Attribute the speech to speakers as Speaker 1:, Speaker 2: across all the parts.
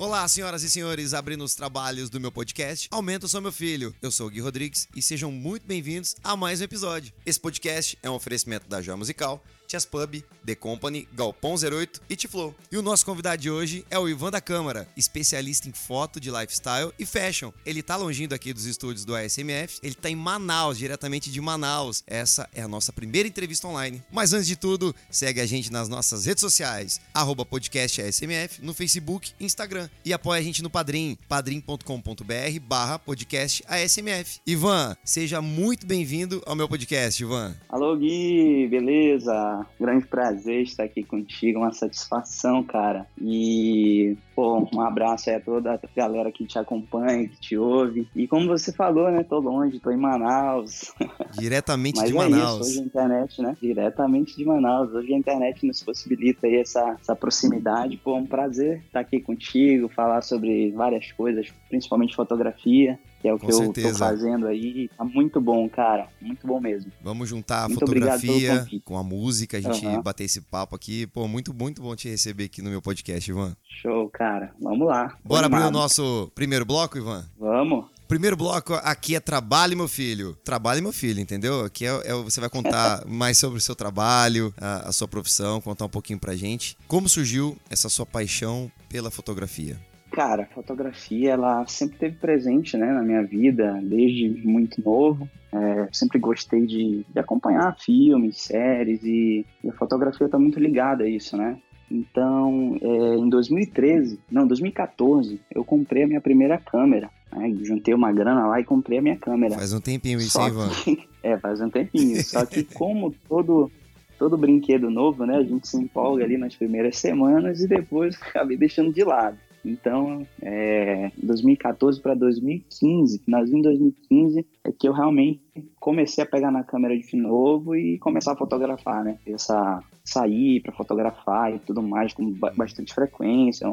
Speaker 1: Olá, senhoras e senhores, abrindo os trabalhos do meu podcast Aumenta Sou Meu Filho. Eu sou o Gui Rodrigues e sejam muito bem-vindos a mais um episódio. Esse podcast é um oferecimento da Joia Musical, Chess Pub, The Company, Galpão 08 e Tiflow. E o nosso convidado de hoje é o Ivan da Câmara, especialista em foto de lifestyle e fashion. Ele tá longindo aqui dos estúdios do ASMF, ele tá em Manaus, diretamente de Manaus. Essa é a nossa primeira entrevista online. Mas antes de tudo, segue a gente nas nossas redes sociais, arroba podcast ASMF, no Facebook e Instagram. E apoia a gente no Padrim, padrim.com.br barra podcast ASMF. Ivan, seja muito bem-vindo ao meu podcast, Ivan.
Speaker 2: Alô, Gui, beleza? Grande prazer estar aqui contigo, uma satisfação, cara. E, pô, um abraço aí a toda a galera que te acompanha, que te ouve. E como você falou, né, tô longe, tô em Manaus.
Speaker 1: Diretamente
Speaker 2: Mas
Speaker 1: de
Speaker 2: é
Speaker 1: Manaus.
Speaker 2: Isso, hoje a internet, né, diretamente de Manaus. Hoje a internet nos possibilita aí essa, essa proximidade. Pô, é um prazer estar aqui contigo, falar sobre várias coisas, principalmente fotografia que é o
Speaker 1: Com
Speaker 2: que
Speaker 1: certeza.
Speaker 2: eu tô fazendo aí. Tá muito bom, cara. Muito bom mesmo.
Speaker 1: Vamos juntar a
Speaker 2: Muito
Speaker 1: fotografia com a música, a gente
Speaker 2: Aham.
Speaker 1: bater esse papo aqui. Pô, muito, muito bom te receber aqui no meu podcast, Ivan.
Speaker 2: Show, cara. Vamos lá.
Speaker 1: Bora abrir o nosso primeiro bloco, Ivan?
Speaker 2: Vamos.
Speaker 1: Primeiro bloco aqui é Trabalho, meu filho. Trabalho, meu filho, entendeu? Aqui é, é- você vai contar mais sobre o seu trabalho, a, a sua profissão, contar um pouquinho pra gente. Como surgiu essa sua paixão pela fotografia?
Speaker 2: Cara, a fotografia, ela sempre esteve presente, né, na minha vida, desde muito novo. É, sempre gostei de, de acompanhar filmes, séries e, e a fotografia está muito ligada a isso, né? Então, é, em 2013, não, 2014, eu comprei a minha primeira câmera. Né? Juntei uma grana lá e comprei a minha câmera.
Speaker 1: Faz um tempinho isso,
Speaker 2: Só
Speaker 1: hein, Ivan?
Speaker 2: que- é, faz um tempinho. Só que como todo todo brinquedo novo, né, a gente se empolga ali nas primeiras semanas e depois acabei deixando de lado. Então, é, 2014 para 2015, finalzinho de 2015, é que eu realmente comecei a pegar na câmera de novo e começar a fotografar, né? Essa sair para fotografar e tudo mais com ba- bastante frequência,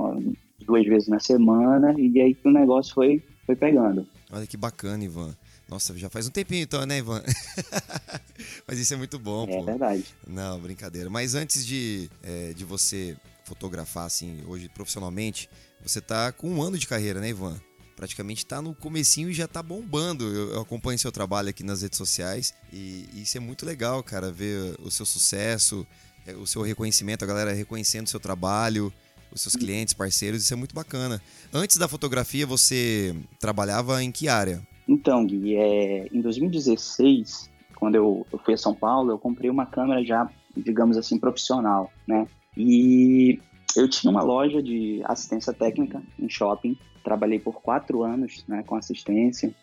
Speaker 2: duas vezes na semana, e aí que o negócio foi foi pegando.
Speaker 1: Olha que bacana, Ivan. Nossa, já faz um tempinho então, né, Ivan? Mas isso é muito bom,
Speaker 2: É
Speaker 1: pô.
Speaker 2: verdade.
Speaker 1: Não, brincadeira. Mas antes de, é, de você fotografar, assim, hoje profissionalmente, você tá com um ano de carreira, né, Ivan? Praticamente tá no comecinho e já tá bombando. Eu, eu acompanho seu trabalho aqui nas redes sociais e isso é muito legal, cara, ver o seu sucesso, é, o seu reconhecimento, a galera reconhecendo o seu trabalho, os seus clientes, parceiros, isso é muito bacana. Antes da fotografia, você trabalhava em que área?
Speaker 2: Então, Gui, é, em 2016, quando eu, eu fui a São Paulo, eu comprei uma câmera já, digamos assim, profissional, né? E eu tinha uma loja de assistência técnica em shopping, trabalhei por quatro anos né, com assistência,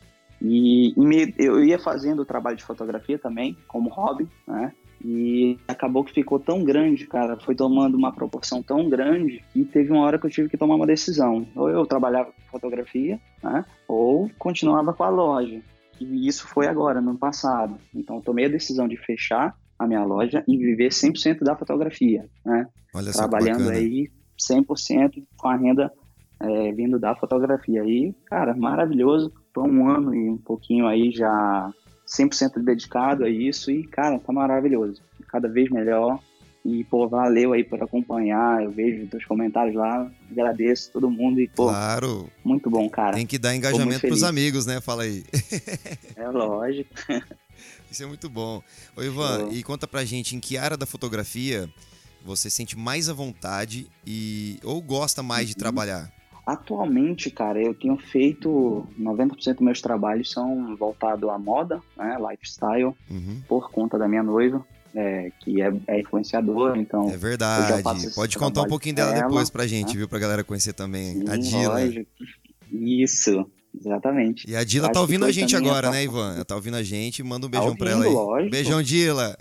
Speaker 2: e, me- eu ia fazendo o trabalho de fotografia também, como hobby, né? E acabou que ficou tão grande, cara, foi tomando uma proporção tão grande que teve uma hora que eu tive que tomar uma decisão. Ou eu trabalhava com fotografia, né? ou continuava com a loja. E isso foi agora, no passado. Então, tomei a decisão de fechar a minha loja e viver 100% da fotografia, né?
Speaker 1: Olha
Speaker 2: Trabalhando aí 100% com a renda é, vindo da fotografia. aí cara, maravilhoso. Tô um ano e um pouquinho aí já 100% dedicado a isso e, cara, tá maravilhoso. Cada vez melhor. E, pô, valeu aí por acompanhar. Eu vejo teus comentários lá. Agradeço todo mundo e, pô,
Speaker 1: Claro,
Speaker 2: muito bom, cara.
Speaker 1: tem que dar engajamento pros amigos, né? Fala aí.
Speaker 2: É lógico.
Speaker 1: Isso é muito bom. Ô Ivan, e conta pra gente em que área da fotografia você sente mais à vontade e ou gosta mais de
Speaker 2: Uhum.
Speaker 1: trabalhar?
Speaker 2: Atualmente, cara, eu tenho feito 90% dos meus trabalhos são voltados à moda, né, lifestyle,
Speaker 1: Uhum.
Speaker 2: por conta da minha noiva, é, que é, é influenciadora, então.
Speaker 1: É verdade. Pode contar um pouquinho dela
Speaker 2: dela,
Speaker 1: depois pra gente,
Speaker 2: né?
Speaker 1: viu? Pra galera conhecer também.
Speaker 2: sim,
Speaker 1: a Dila.
Speaker 2: lógico. Isso, exatamente.
Speaker 1: E a Dila tá ouvindo a gente agora, né, Ivan? Ela tá ouvindo a gente. Manda um
Speaker 2: Tá
Speaker 1: beijão pra ela aí.
Speaker 2: ouvindo, lógico.
Speaker 1: Beijão, Dila.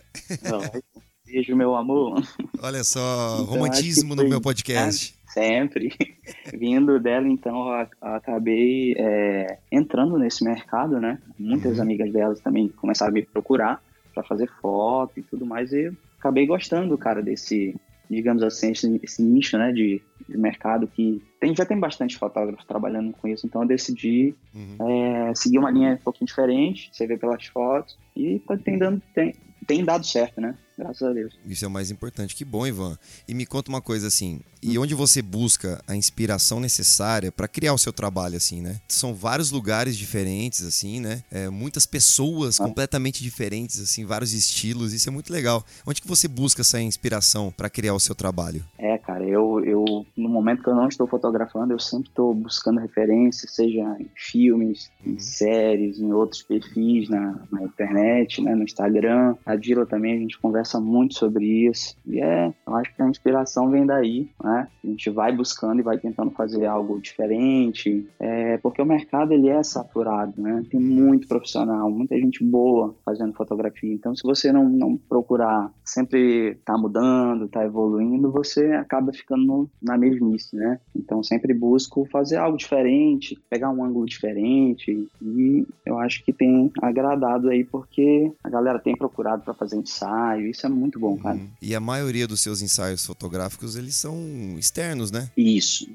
Speaker 2: Lógico. Beijo, meu amor.
Speaker 1: Olha só,
Speaker 2: Então,
Speaker 1: romantismo no meu podcast.
Speaker 2: Sempre. Vindo dela, então, acabei é, entrando nesse mercado, né? Muitas
Speaker 1: Uhum.
Speaker 2: amigas delas também começaram a me procurar para fazer foto e tudo mais, e eu acabei gostando, cara, desse, digamos assim, esse, esse nicho, né, de, de mercado que tem, já tem bastante fotógrafos trabalhando com isso, então eu decidi
Speaker 1: Uhum.
Speaker 2: é, seguir uma linha um pouquinho diferente, você vê pelas fotos, e tá, tem, dando, tem, tem dado certo, né? Graças a Deus.
Speaker 1: Isso é o mais importante. Que bom, Ivan. E me conta uma coisa assim: e onde você busca a inspiração necessária para criar o seu trabalho, assim, né? São vários lugares diferentes, assim, né? É, muitas pessoas ah. completamente diferentes, assim, vários estilos. Isso é muito legal. Onde que você busca essa inspiração para criar o seu trabalho?
Speaker 2: É, cara, eu, eu no momento que eu não estou fotografando, eu sempre estou buscando referências, seja em filmes, em uhum. séries, em outros perfis na, na internet, né, no Instagram. A Dila também, a gente conversa muito sobre isso. E é, eu acho que a inspiração vem daí, né? A gente vai buscando e vai tentando fazer algo diferente, é, porque o mercado ele é saturado, né? Tem muito profissional, muita gente boa fazendo fotografia. Então, se você não, não procurar sempre tá mudando, tá evoluindo, você acaba ficando no, na mesmice, né? Então, sempre busco fazer algo diferente, pegar um ângulo diferente e eu acho que tem agradado aí porque a galera tem procurado para fazer ensaio, isso é muito bom, cara. Uhum.
Speaker 1: E a maioria dos seus ensaios fotográficos, eles são externos, né?
Speaker 2: Isso,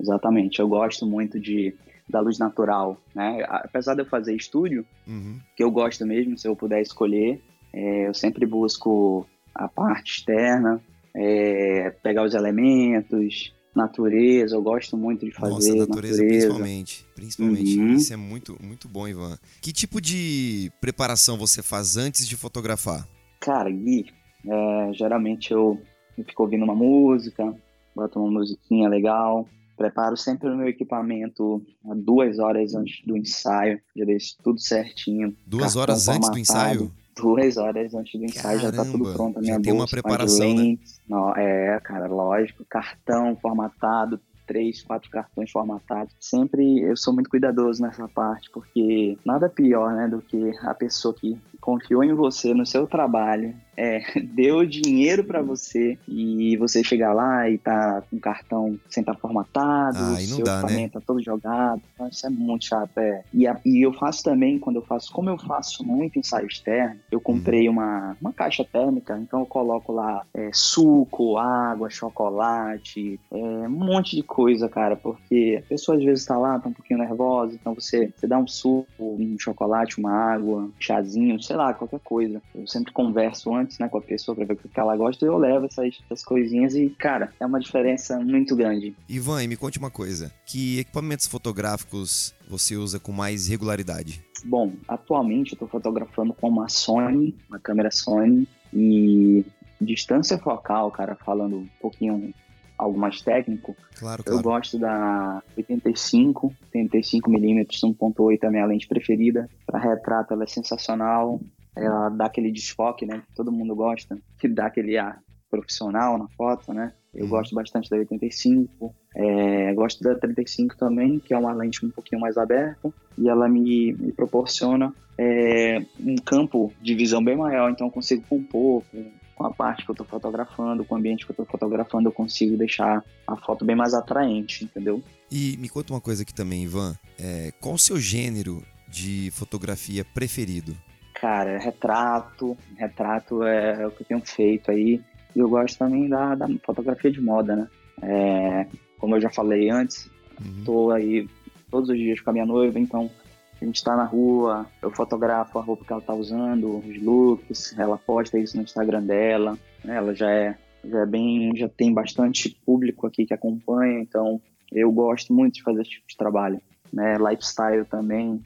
Speaker 2: exatamente. Eu gosto muito de da luz natural, né? Apesar de eu fazer estúdio, uhum. que eu gosto mesmo, se eu puder escolher, é, eu sempre busco a parte externa, é, pegar os elementos, natureza, eu gosto muito de fazer Nossa, natureza, natureza.
Speaker 1: principalmente, principalmente. Uhum. Isso é muito, muito bom, Ivan. Que tipo de preparação você faz antes de fotografar?
Speaker 2: Cara, Gui, é, geralmente eu, eu fico ouvindo uma música, boto uma musiquinha legal, preparo sempre o meu equipamento duas horas antes do ensaio, já deixo tudo certinho.
Speaker 1: Duas horas antes do ensaio?
Speaker 2: Duas horas antes do ensaio Caramba, já tá tudo pronto. A minha já
Speaker 1: tem uma preparação, né?
Speaker 2: Não, é, cara, lógico. Cartão formatado, três, quatro cartões formatados. Sempre eu sou muito cuidadoso nessa parte, porque nada pior, né, do que a pessoa que confiou em você, no seu trabalho, é, deu dinheiro para você e você chegar lá e tá com o cartão sem estar tá formatado, ah, seu dá, equipamento né? tá todo jogado. Então, isso é muito chato, é. E, a, e, eu faço também, quando eu faço, como eu faço muito ensaio externo, eu comprei uhum. uma, uma caixa térmica, então eu coloco lá é, suco, água, chocolate, é, um monte de coisa, cara, porque a pessoa às vezes tá lá, tá um pouquinho nervosa, então você, você dá um suco, um chocolate, uma água, um chazinho, sei lá, qualquer coisa. Eu sempre converso antes, né, com a pessoa pra ver o que ela gosta e eu levo essas, essas coisinhas e, cara, é uma diferença muito grande.
Speaker 1: Ivan, e me conte uma coisa: que equipamentos fotográficos você usa com mais regularidade?
Speaker 2: Bom, atualmente eu tô fotografando com uma Sony, uma câmera Sony e distância focal, cara, falando um pouquinho algo mais técnico,
Speaker 1: claro, claro.
Speaker 2: eu gosto da 85, 85mm 1.8 é a minha lente preferida. Para retrato ela é sensacional, ela dá aquele desfoque, né, que todo mundo gosta, que dá aquele ar profissional na foto, né? Eu uhum. gosto bastante da 85, é, gosto da 35 também, que é uma lente um pouquinho mais aberta e ela me, me proporciona é, um campo de visão bem maior, então eu consigo compor com, com a parte que eu estou fotografando, com o ambiente que eu estou fotografando, eu consigo deixar a foto bem mais atraente, entendeu?
Speaker 1: E me conta uma coisa aqui também, Ivan. É, qual o seu gênero de fotografia preferido?
Speaker 2: Cara, retrato. Retrato é, o que eu tenho feito aí. E eu gosto também da, da fotografia de moda, né? É, como eu já falei antes, uhum. tô aí todos os dias com a minha noiva, então a gente está na rua, eu fotografo a roupa que ela está usando, os looks, ela posta isso no Instagram dela, né? ela já é, já é bem, já tem bastante público aqui que acompanha, então eu gosto muito de fazer esse tipo de trabalho, né? Lifestyle também,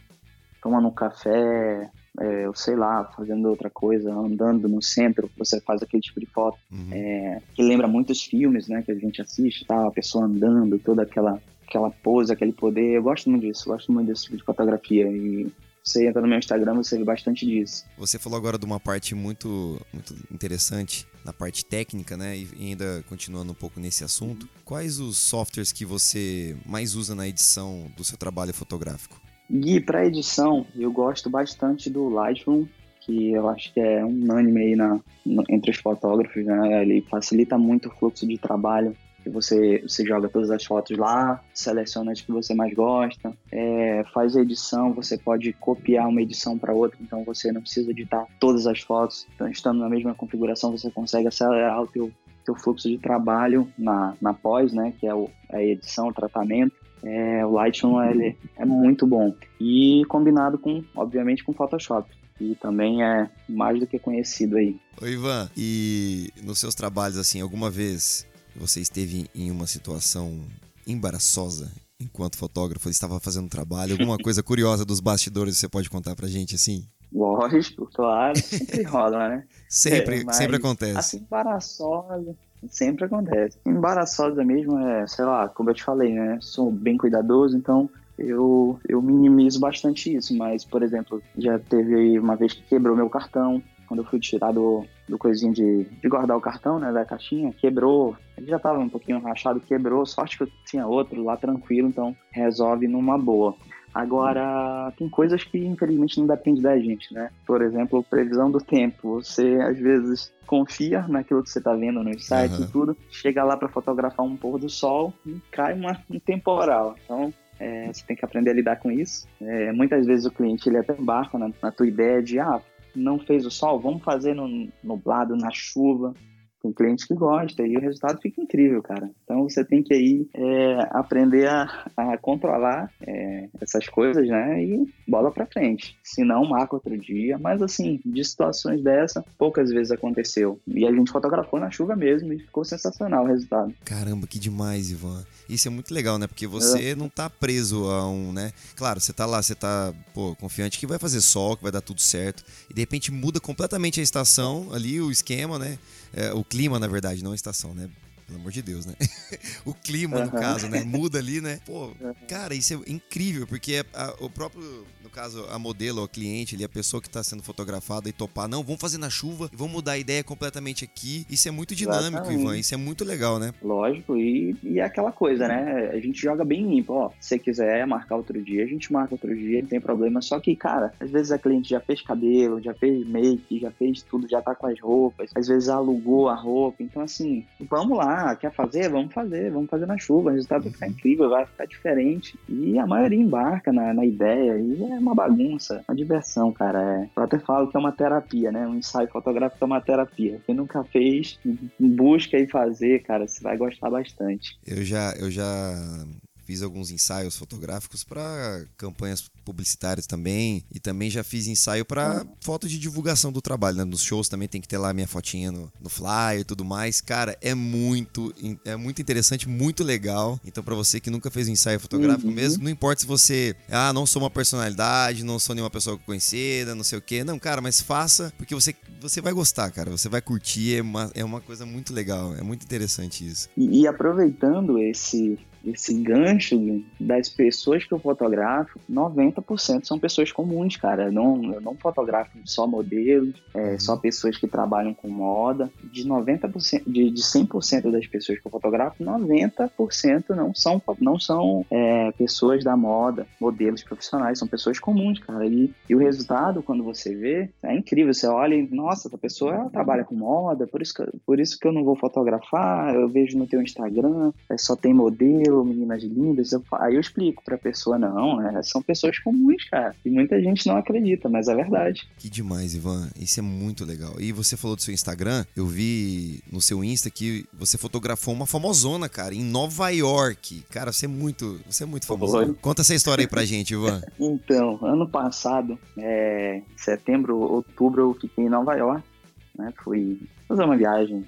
Speaker 2: tomando um café, é, eu sei lá, fazendo outra coisa, andando no centro, você faz aquele tipo de foto uhum. é, que lembra muitos filmes, né, que a gente assiste, tá? A pessoa andando, toda aquela aquela pose, aquele poder. Eu gosto muito disso, gosto muito desse tipo de fotografia. E você entra no meu Instagram, você vê bastante disso.
Speaker 1: Você falou agora de uma parte muito, muito interessante, na parte técnica, né? E ainda continuando um pouco nesse assunto. Quais os softwares que você mais usa na edição do seu trabalho fotográfico?
Speaker 2: Gui, para edição, eu gosto bastante do Lightroom, que eu acho que é unânime aí na, entre os fotógrafos, né? Ele facilita muito o fluxo de trabalho que você, você joga todas as fotos lá, seleciona as que você mais gosta, é, faz a edição, você pode copiar uma edição para outra, então você não precisa editar todas as fotos. Então, estando na mesma configuração, você consegue acelerar o teu, teu fluxo de trabalho na, na pós, né, que é o, a edição, o tratamento. É, o Lightroom ele é muito bom e combinado com, obviamente, com Photoshop e também é mais do que conhecido aí.
Speaker 1: Oi, Ivan, e nos seus trabalhos, assim, alguma vez você esteve em uma situação embaraçosa enquanto fotógrafo? Estava fazendo trabalho? Alguma coisa curiosa dos bastidores você pode contar pra gente assim?
Speaker 2: Lógico, claro, sempre rola, né?
Speaker 1: sempre, é, sempre acontece.
Speaker 2: Assim, embaraçosa, sempre acontece. Embaraçosa mesmo é, sei lá, como eu te falei, né? Sou bem cuidadoso, então eu, eu minimizo bastante isso. Mas, por exemplo, já teve uma vez que quebrou meu cartão, quando eu fui tirar do, do coisinho de, de guardar o cartão, né, da caixinha, quebrou. Ele já tava um pouquinho rachado, quebrou. Sorte que eu tinha outro lá tranquilo, então resolve numa boa. Agora, tem coisas que infelizmente não depende da gente, né? Por exemplo, previsão do tempo. Você às vezes confia naquilo que você está vendo nos sites uhum. e tudo, chega lá para fotografar um pôr do sol e cai uma, um temporal. Então, é, você tem que aprender a lidar com isso. É, muitas vezes o cliente ele até embarca na, na tua ideia de ah, não fez o sol, vamos fazer no nublado, na chuva. Tem cliente que gosta e o resultado fica incrível, cara. Então você tem que aí é, aprender a, a controlar é, essas coisas, né? E bola pra frente. Se não, marca outro dia. Mas assim, de situações dessa, poucas vezes aconteceu. E a gente fotografou na chuva mesmo e ficou sensacional o resultado.
Speaker 1: Caramba, que demais, Ivan. Isso é muito legal, né? Porque você é. não tá preso a um, né? Claro, você tá lá, você tá, pô, confiante que vai fazer sol, que vai dar tudo certo. E de repente muda completamente a estação ali, o esquema, né? É, o clima, na verdade, não a estação, né? Pelo amor de Deus, né? o clima, uhum. no caso, né? Muda ali, né? Pô, cara, isso é incrível, porque é a, o próprio, no caso, a modelo, o cliente ali, a pessoa que está sendo fotografada e topar, não, vamos fazer na chuva e vamos mudar a ideia completamente aqui. Isso é muito dinâmico, Exatamente. Ivan. Isso é muito legal, né?
Speaker 2: Lógico, e, e é aquela coisa, né? A gente joga bem limpo, ó. Se você quiser marcar outro dia, a gente marca outro dia, não tem problema. Só que, cara, às vezes a cliente já fez cabelo, já fez make, já fez tudo, já tá com as roupas, às vezes alugou a roupa. Então, assim, vamos lá ah, quer fazer? Vamos fazer, vamos fazer na chuva. O resultado vai ficar incrível, vai ficar diferente. E a maioria embarca na, na ideia. E é uma bagunça, uma diversão, cara. É, eu até falo que é uma terapia, né? Um ensaio fotográfico é uma terapia. Quem nunca fez, busca aí fazer, cara. Você vai gostar bastante.
Speaker 1: Eu já, eu já fiz alguns ensaios fotográficos para campanhas publicitárias também e também já fiz ensaio para foto de divulgação do trabalho, né? Nos shows também tem que ter lá minha fotinha no, no flyer e tudo mais. Cara, é muito é muito interessante, muito legal. Então para você que nunca fez um ensaio fotográfico uhum. mesmo, não importa se você, ah, não sou uma personalidade, não sou nenhuma pessoa conhecida, não sei o quê. Não, cara, mas faça porque você você vai gostar, cara. Você vai curtir, é uma, é uma coisa muito legal, é muito interessante isso.
Speaker 2: E, e aproveitando esse esse gancho das pessoas que eu fotografo, 90% são pessoas comuns, cara. Eu não, eu não fotografo só modelos, é, uhum. só pessoas que trabalham com moda. De 90%, de, de 100% das pessoas que eu fotografo, 90% não são, não são é, pessoas da moda, modelos profissionais, são pessoas comuns, cara. E, e o resultado, quando você vê, é incrível. Você olha e, nossa, essa pessoa trabalha com moda, por isso, que, por isso que eu não vou fotografar. Eu vejo no teu Instagram, é, só tem modelo meninas lindas. Eu, aí eu explico pra pessoa, não, é, são pessoas comuns, cara. E muita gente não acredita, mas é verdade.
Speaker 1: Que demais, Ivan. Isso é muito legal. E você falou do seu Instagram, eu vi no seu Insta que você fotografou uma famosona, cara, em Nova York. Cara, você é muito, você é muito famoso. Oi. Conta essa história aí pra gente, Ivan.
Speaker 2: então, ano passado, é, setembro, outubro, eu fiquei em Nova York, né? Fui fazer uma viagem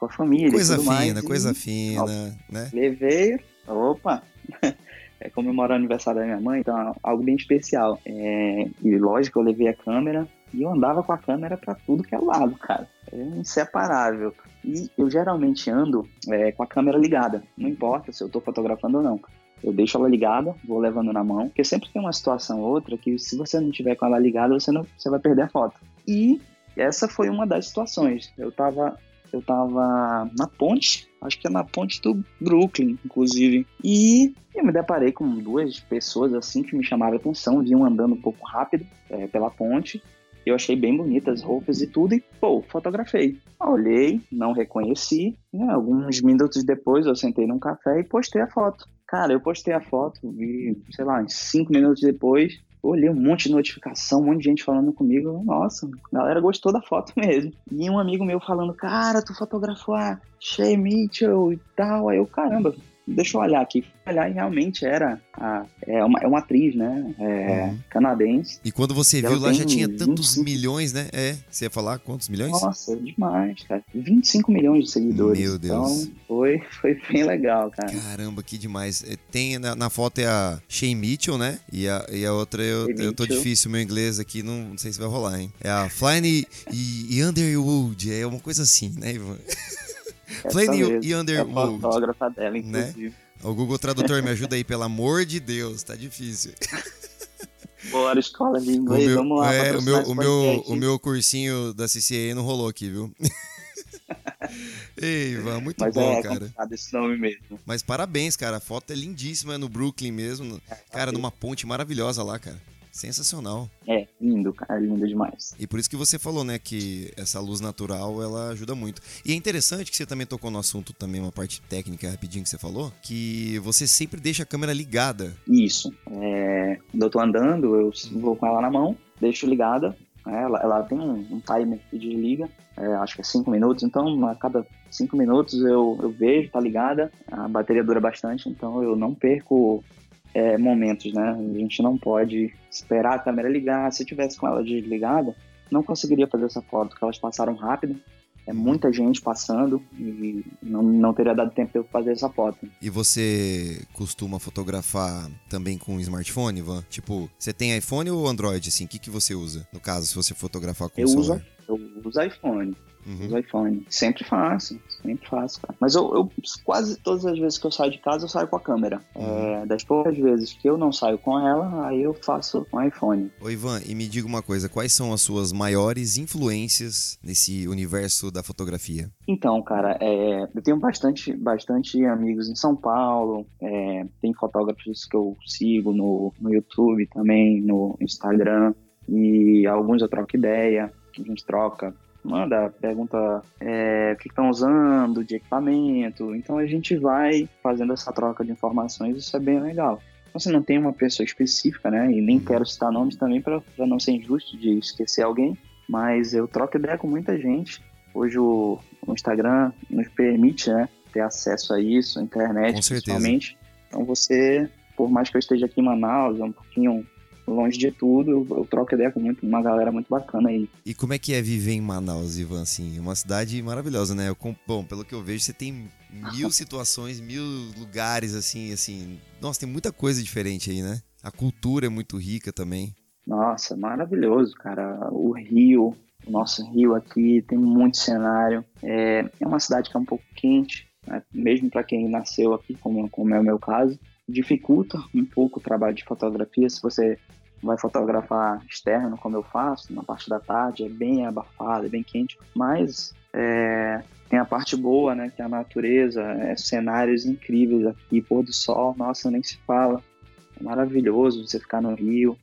Speaker 2: com a família.
Speaker 1: Coisa fina,
Speaker 2: mais,
Speaker 1: coisa e, fina, né?
Speaker 2: Levei, opa, é comemorar o aniversário da minha mãe, então é algo bem especial. É, e lógico, eu levei a câmera e eu andava com a câmera para tudo que é lado, cara. É inseparável. E eu geralmente ando é, com a câmera ligada, não importa se eu estou fotografando ou não. Eu deixo ela ligada, vou levando na mão, porque sempre tem uma situação ou outra que se você não tiver com ela ligada, você, não, você vai perder a foto. E essa foi uma das situações. Eu estava eu tava na ponte, acho que é na ponte do Brooklyn, inclusive. E eu me deparei com duas pessoas assim que me chamaram a atenção, vinham andando um pouco rápido é, pela ponte. Eu achei bem bonitas as roupas e tudo, e pô, fotografei. Olhei, não reconheci. Né? Alguns minutos depois eu sentei num café e postei a foto. Cara, eu postei a foto, vi, sei lá, cinco minutos depois, olhei um monte de notificação, um monte de gente falando comigo. Nossa, a galera gostou da foto mesmo. E um amigo meu falando, cara, tu fotografou a Shay Mitchell e tal. Aí eu, caramba, deixa eu olhar aqui. Olhar e realmente era a, é, uma, é uma atriz, né? É, uhum. Canadense.
Speaker 1: E quando você viu lá já tinha tantos 25... milhões, né? É, você ia falar quantos milhões?
Speaker 2: Nossa, demais, cara. 25 milhões de seguidores. Meu Deus. Então foi, foi bem legal, cara.
Speaker 1: Caramba, que demais. É, tem na, na foto é a Shane Mitchell, né? E a, e a outra eu, eu tô difícil, meu inglês aqui, não, não sei se vai rolar, hein? É a Flying e, e Underwood, é uma coisa assim, né, Ivan? Flying e Underwood.
Speaker 2: É a fotógrafa dela, né? inclusive. Né?
Speaker 1: O Google Tradutor, me ajuda aí, pelo amor de Deus, tá difícil.
Speaker 2: Bora, escola de inglês,
Speaker 1: meu,
Speaker 2: vamos lá.
Speaker 1: É, o meu, o, meu, o meu cursinho da CCA não rolou aqui, viu? Ei, Ivan, muito
Speaker 2: Mas
Speaker 1: bom,
Speaker 2: é,
Speaker 1: cara.
Speaker 2: esse nome mesmo.
Speaker 1: Mas parabéns, cara. A foto é lindíssima no Brooklyn mesmo. É, cara, numa ponte maravilhosa lá, cara. Sensacional.
Speaker 2: É, lindo, cara, lindo demais.
Speaker 1: E por isso que você falou, né, que essa luz natural, ela ajuda muito. E é interessante que você também tocou no assunto também, uma parte técnica rapidinho que você falou, que você sempre deixa a câmera ligada.
Speaker 2: Isso. É, quando eu tô andando, eu vou com ela na mão, deixo ligada, né, ela, ela, tem um, um timer que desliga, é, acho que é 5 minutos, então a cada 5 minutos eu, eu vejo, tá ligada, a bateria dura bastante, então eu não perco é, momentos, né? A gente não pode esperar a câmera ligar. Se eu tivesse com ela desligada, não conseguiria fazer essa foto, porque elas passaram rápido. É muita gente passando e não, não teria dado tempo de eu fazer essa foto.
Speaker 1: E você costuma fotografar também com smartphone, Ivan? Tipo, você tem iPhone ou Android, assim? O que, que você usa, no caso, se você fotografar com
Speaker 2: eu
Speaker 1: o celular?
Speaker 2: Uso, eu uso iPhone uhum. os iPhone. Sempre faço, sempre faço, cara. Mas eu, eu, quase todas as vezes que eu saio de casa, eu saio com a câmera. Uhum. É, das poucas vezes que eu não saio com ela, aí eu faço com o iPhone.
Speaker 1: Ô Ivan, e me diga uma coisa, quais são as suas maiores influências nesse universo da fotografia?
Speaker 2: Então, cara, é, eu tenho bastante, bastante amigos em São Paulo, é, tem fotógrafos que eu sigo no, no YouTube também, no Instagram, e alguns eu troco ideia, a gente troca manda, pergunta é, o que estão usando de equipamento. Então a gente vai fazendo essa troca de informações, isso é bem legal. Você então, não tem uma pessoa específica, né? E nem quero citar nomes também para não ser injusto de esquecer alguém, mas eu troco ideia com muita gente. Hoje o, o Instagram nos permite, né, ter acesso a isso, a internet, com principalmente. Então você, por mais que eu esteja aqui em Manaus, é um pouquinho longe de tudo, eu, eu, troco ideia com muito, uma galera muito bacana aí.
Speaker 1: E como é que é viver em Manaus, Ivan? Assim, uma cidade maravilhosa, né? Eu, bom, pelo que eu vejo, você tem mil situações, mil lugares, assim, assim. Nossa, tem muita coisa diferente aí, né? A cultura é muito rica também.
Speaker 2: Nossa, maravilhoso, cara. O Rio, o nosso Rio aqui tem muito cenário. É, é uma cidade que é um pouco quente, né? mesmo para quem nasceu aqui, como, como é o meu caso dificulta um pouco o trabalho de fotografia se você vai fotografar externo, como eu faço, na parte da tarde, é bem abafado, é bem quente, mas é, tem a parte boa, né, que é a natureza, é, cenários incríveis aqui, pôr do sol, nossa, nem se fala, é maravilhoso você ficar no Rio,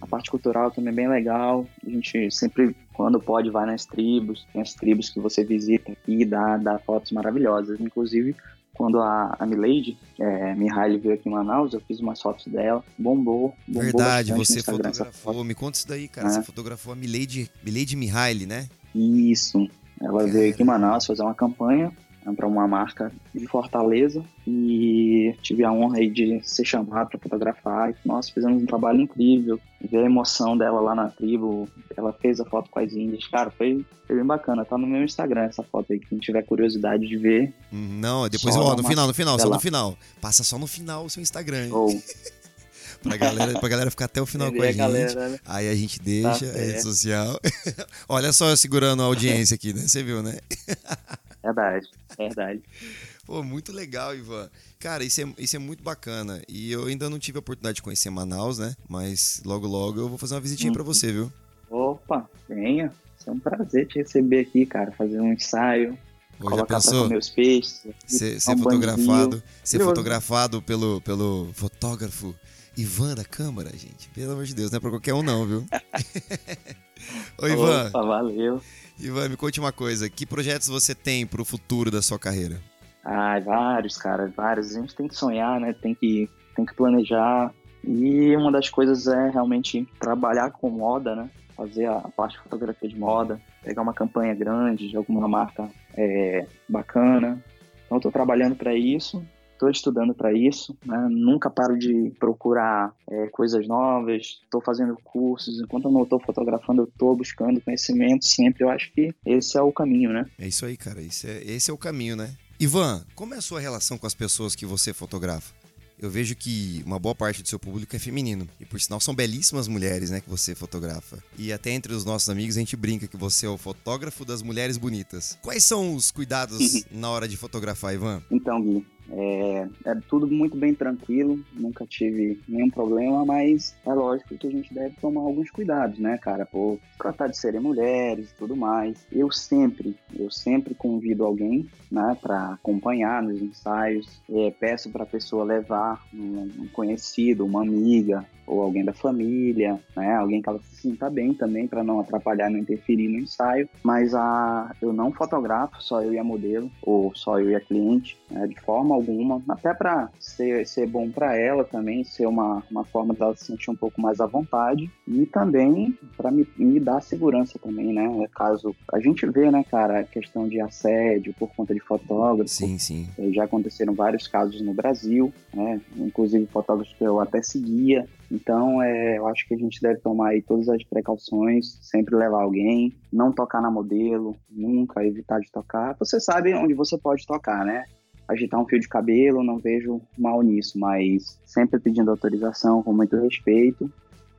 Speaker 2: a parte cultural também é bem legal, a gente sempre, quando pode, vai nas tribos, tem as tribos que você visita aqui e dá, dá fotos maravilhosas, inclusive quando a, a Milady, é, Mihaly veio aqui em Manaus, eu fiz umas fotos dela, bombou. bombou
Speaker 1: Verdade, você fotografou. Me conta isso daí, cara. É. Você fotografou a Milady, Milady Mihaly, né?
Speaker 2: Isso. Ela cara. veio aqui em Manaus fazer uma campanha para uma marca de Fortaleza e tive a honra aí de ser chamado para fotografar. E, nós fizemos um trabalho incrível. Ver a emoção dela lá na tribo, ela fez a foto com as índias. Cara, foi, foi bem bacana. Tá no meu Instagram essa foto aí, quem tiver curiosidade de ver.
Speaker 1: Hum, não, depois, ó, no final, no final, só no final. Passa só no final o seu Instagram. Oh. pra, galera, pra galera ficar até o final com a, a gente. Galera, né? Aí a gente deixa tá a rede social. Olha só eu segurando a audiência aqui, né? Você viu, né?
Speaker 2: Verdade, verdade.
Speaker 1: Pô, muito legal, Ivan. Cara, isso é, isso é muito bacana. E eu ainda não tive a oportunidade de conhecer Manaus, né? Mas logo, logo eu vou fazer uma visitinha uhum. para você, viu?
Speaker 2: Opa, venha. É um prazer te receber aqui, cara. Fazer um ensaio.
Speaker 1: Ou já pensou?
Speaker 2: meus peixes.
Speaker 1: Ser, ser um fotografado, ser fotografado pelo, pelo fotógrafo Ivan da Câmara, gente. Pelo amor de Deus, não é pra qualquer um não, viu? Oi, Ivan.
Speaker 2: Opa, valeu.
Speaker 1: Ivan, me conte uma coisa. Que projetos você tem pro futuro da sua carreira?
Speaker 2: Ah, vários, cara, vários. A gente tem que sonhar, né? Tem que, tem que planejar. E uma das coisas é realmente trabalhar com moda, né? Fazer a parte de fotografia de moda, pegar uma campanha grande de alguma marca é, bacana. Então, estou trabalhando para isso. Estou estudando para isso, né? nunca paro de procurar é, coisas novas, estou fazendo cursos, enquanto eu não estou fotografando, eu estou buscando conhecimento sempre. Eu acho que esse é o caminho, né?
Speaker 1: É isso aí, cara. Esse é, esse é o caminho, né? Ivan, como é a sua relação com as pessoas que você fotografa? eu vejo que uma boa parte do seu público é feminino. E por sinal são belíssimas mulheres, né, que você fotografa. E até entre os nossos amigos a gente brinca que você é o fotógrafo das mulheres bonitas. Quais são os cuidados na hora de fotografar, Ivan?
Speaker 2: Então, Gui, é, é, tudo muito bem tranquilo, nunca tive nenhum problema, mas é lógico que a gente deve tomar alguns cuidados, né, cara? Por tratar de serem mulheres e tudo mais. Eu sempre, eu sempre convido alguém, né, para acompanhar nos ensaios. É, peço para a pessoa levar um, um conhecido, uma amiga, ou alguém da família, né? Alguém que ela se sinta bem também para não atrapalhar, não interferir no ensaio. Mas a eu não fotografo, só eu e a modelo ou só eu e a cliente, né? de forma alguma, até para ser, ser bom para ela também, ser uma, uma forma dela se sentir um pouco mais à vontade e também para me, me dar segurança também, né? Caso a gente vê, né, cara, a questão de assédio por conta de fotógrafo.
Speaker 1: Sim, sim.
Speaker 2: Eh, já aconteceram vários casos no Brasil, né? Inclusive fotógrafos que eu até seguia então, é, eu acho que a gente deve tomar aí todas as precauções, sempre levar alguém, não tocar na modelo, nunca evitar de tocar. Você sabe onde você pode tocar, né? Agitar um fio de cabelo, não vejo mal nisso, mas sempre pedindo autorização, com muito respeito.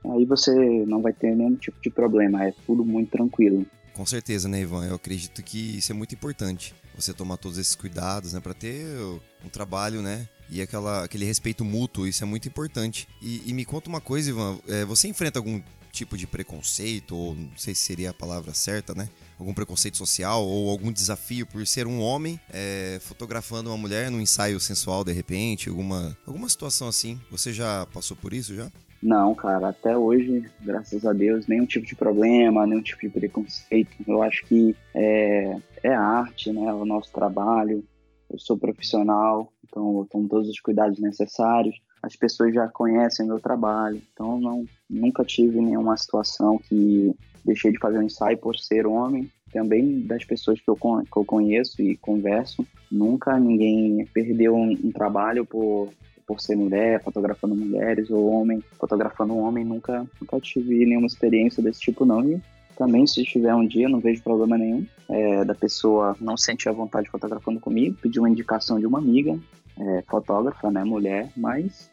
Speaker 2: Aí você não vai ter nenhum tipo de problema, é tudo muito tranquilo.
Speaker 1: Com certeza, né, Ivan? Eu acredito que isso é muito importante. Você tomar todos esses cuidados, né, para ter um trabalho, né, e aquela, aquele respeito mútuo, isso é muito importante. E, e me conta uma coisa, Ivan, é, você enfrenta algum tipo de preconceito, ou não sei se seria a palavra certa, né? Algum preconceito social ou algum desafio por ser um homem é, fotografando uma mulher num ensaio sensual de repente, alguma, alguma situação assim. Você já passou por isso já?
Speaker 2: Não, cara, até hoje, graças a Deus, nenhum tipo de problema, nenhum tipo de preconceito. Eu acho que é, é arte, né? É o nosso trabalho eu sou profissional, então eu tomo todos os cuidados necessários. As pessoas já conhecem meu trabalho, então não nunca tive nenhuma situação que deixei de fazer um ensaio por ser homem. Também das pessoas que eu, que eu conheço e converso, nunca ninguém perdeu um, um trabalho por por ser mulher, fotografando mulheres, ou homem, fotografando um homem, nunca, nunca tive nenhuma experiência desse tipo, não. E também, se tiver um dia, não vejo problema nenhum é, da pessoa não sentir a vontade fotografando comigo, pedir uma indicação de uma amiga, é, fotógrafa, né, mulher, mas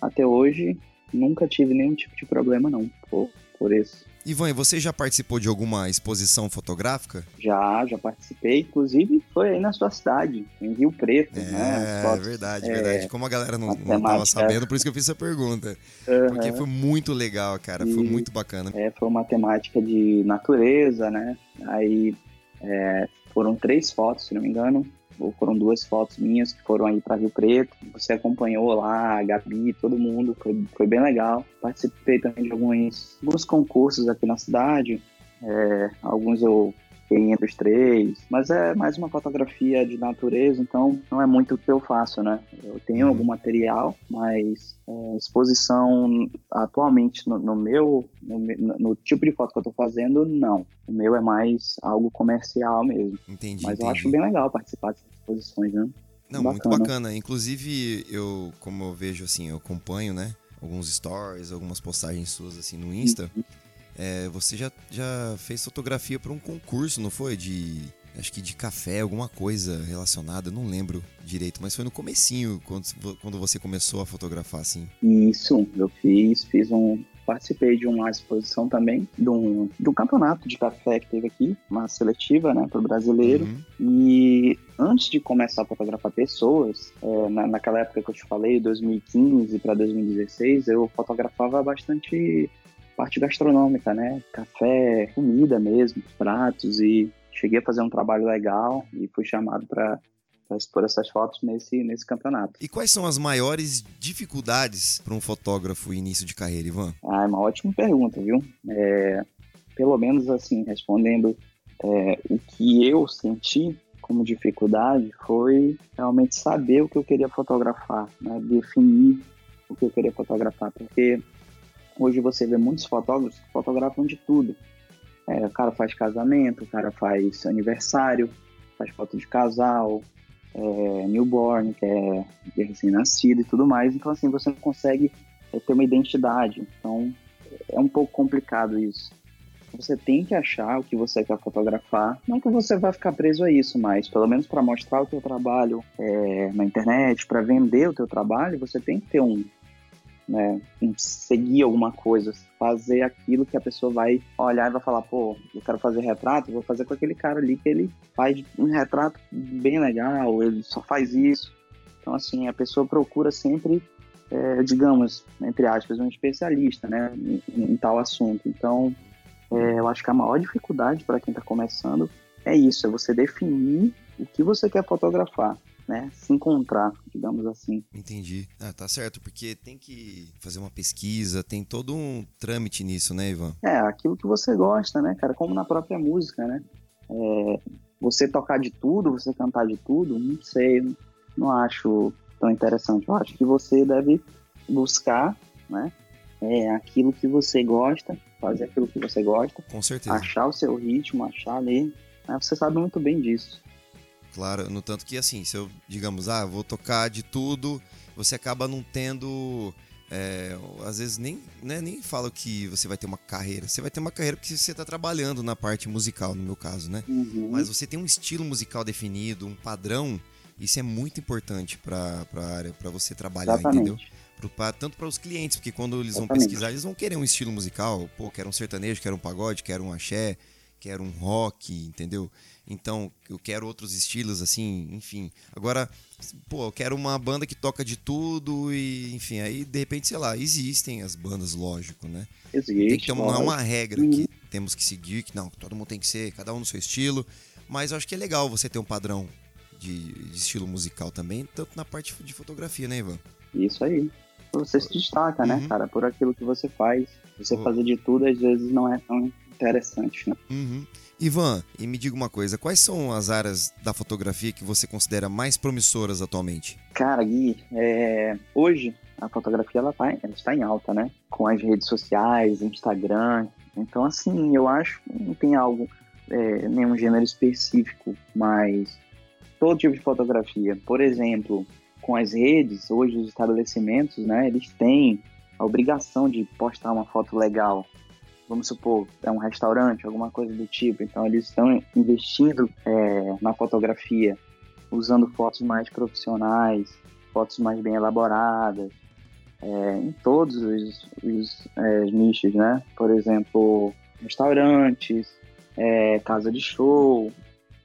Speaker 2: até hoje nunca tive nenhum tipo de problema não por, por isso.
Speaker 1: Ivan, e você já participou de alguma exposição fotográfica?
Speaker 2: Já, já participei. Inclusive, foi aí na sua cidade, em Rio Preto.
Speaker 1: É,
Speaker 2: né?
Speaker 1: Fotos, verdade, é, verdade. Como a galera não, não tava sabendo, por isso que eu fiz essa pergunta. Uhum. Porque foi muito legal, cara. E, foi muito bacana.
Speaker 2: É, foi uma temática de natureza, né? Aí é, foram três fotos, se não me engano foram duas fotos minhas que foram aí para Rio Preto. Você acompanhou lá, a Gabi, todo mundo, foi, foi bem legal. Participei também de alguns, alguns concursos aqui na cidade. É, alguns eu fiquei entre os três, mas é mais uma fotografia de natureza, então não é muito o que eu faço, né? Eu tenho uhum. algum material, mas é, exposição atualmente no, no meu, no, no, tipo de foto que eu tô fazendo, não. O meu é mais algo comercial mesmo.
Speaker 1: Entendi.
Speaker 2: Mas
Speaker 1: entendi.
Speaker 2: eu acho bem legal participar dessas exposições, né?
Speaker 1: Não, bacana. muito bacana. Inclusive, eu, como eu vejo assim, eu acompanho, né? Alguns stories, algumas postagens suas assim no Insta. Uhum. É, você já, já fez fotografia para um concurso, não foi? De. Acho que de café, alguma coisa relacionada, não lembro direito, mas foi no comecinho, quando, quando você começou a fotografar, assim.
Speaker 2: Isso, eu fiz, fiz um. Participei de uma exposição também, de um, de um campeonato de café que teve aqui, uma seletiva, né, para o brasileiro. Uhum. E antes de começar a fotografar pessoas, é, na, naquela época que eu te falei, 2015 para 2016, eu fotografava bastante parte gastronômica, né? Café, comida mesmo, pratos e cheguei a fazer um trabalho legal e fui chamado para expor essas fotos nesse, nesse campeonato.
Speaker 1: E quais são as maiores dificuldades para um fotógrafo início de carreira, Ivan?
Speaker 2: Ah, é uma ótima pergunta, viu? É, pelo menos assim, respondendo é, o que eu senti como dificuldade foi realmente saber o que eu queria fotografar, né? definir o que eu queria fotografar, porque Hoje você vê muitos fotógrafos que fotografam de tudo. É, o cara faz casamento, o cara faz aniversário, faz foto de casal, é, newborn, que é, recém-nascido e tudo mais. Então, assim, você não consegue é, ter uma identidade. Então, é um pouco complicado isso. Você tem que achar o que você quer fotografar. Não que você vai ficar preso a isso, mas pelo menos para mostrar o teu trabalho é, na internet, para vender o teu trabalho, você tem que ter um, né, seguir alguma coisa, fazer aquilo que a pessoa vai olhar e vai falar, pô, eu quero fazer retrato, vou fazer com aquele cara ali que ele faz um retrato bem legal, ele só faz isso. Então, assim, a pessoa procura sempre, é, digamos, entre aspas, um especialista, né, em, em tal assunto. Então, é, eu acho que a maior dificuldade para quem está começando é isso, é você definir o que você quer fotografar né, se encontrar, digamos assim.
Speaker 1: Entendi. Ah, tá certo, porque tem que fazer uma pesquisa, tem todo um trâmite nisso, né, Ivan?
Speaker 2: É, aquilo que você gosta, né, cara, como na própria música, né? É, você tocar de tudo, você cantar de tudo, não sei, não acho tão interessante. Eu acho que você deve buscar, né, é, aquilo que você gosta, fazer aquilo que você gosta.
Speaker 1: Com certeza.
Speaker 2: Achar o seu ritmo, achar ali. Né, você sabe muito bem disso.
Speaker 1: Claro, no tanto que assim, se eu, digamos, ah, vou tocar de tudo, você acaba não tendo. É, às vezes nem, né, nem fala que você vai ter uma carreira. Você vai ter uma carreira porque você está trabalhando na parte musical, no meu caso, né?
Speaker 2: Uhum.
Speaker 1: Mas você tem um estilo musical definido, um padrão, isso é muito importante para a área, para você trabalhar,
Speaker 2: Exatamente.
Speaker 1: entendeu? Pro, pra, tanto para os clientes, porque quando eles vão
Speaker 2: Exatamente.
Speaker 1: pesquisar, eles vão querer um estilo musical. Pô, quero um sertanejo, quero um pagode, quero um axé, quero um rock, entendeu? Então, eu quero outros estilos, assim, enfim. Agora, pô, eu quero uma banda que toca de tudo e, enfim, aí, de repente, sei lá, existem as bandas, lógico, né?
Speaker 2: Existe.
Speaker 1: Tem que ter uma, não é uma regra
Speaker 2: Uhum.
Speaker 1: que temos que seguir, que não, todo mundo tem que ser, cada um no seu estilo. Mas eu acho que é legal você ter um padrão de, de estilo musical também, tanto na parte de fotografia, né, Ivan?
Speaker 2: Isso aí. Você se destaca, né,
Speaker 1: Uhum.
Speaker 2: cara, por aquilo que você faz. Você
Speaker 1: Oh.
Speaker 2: fazer de tudo, às vezes, não é tão interessante, né?
Speaker 1: Uhum. Ivan, e me diga uma coisa, quais são as áreas da fotografia que você considera mais promissoras atualmente?
Speaker 2: Cara, Gui, é, hoje a fotografia ela tá, ela está em alta, né? Com as redes sociais, Instagram. Então, assim, eu acho que não tem algo, é, nenhum gênero específico, mas todo tipo de fotografia. Por exemplo, com as redes, hoje os estabelecimentos, né? Eles têm a obrigação de postar uma foto legal. Vamos supor, é um restaurante, alguma coisa do tipo. Então, eles estão investindo é, na fotografia usando fotos mais profissionais, fotos mais bem elaboradas, é, em todos os, os, é, nichos, né? Por exemplo, restaurantes, é, casa de show,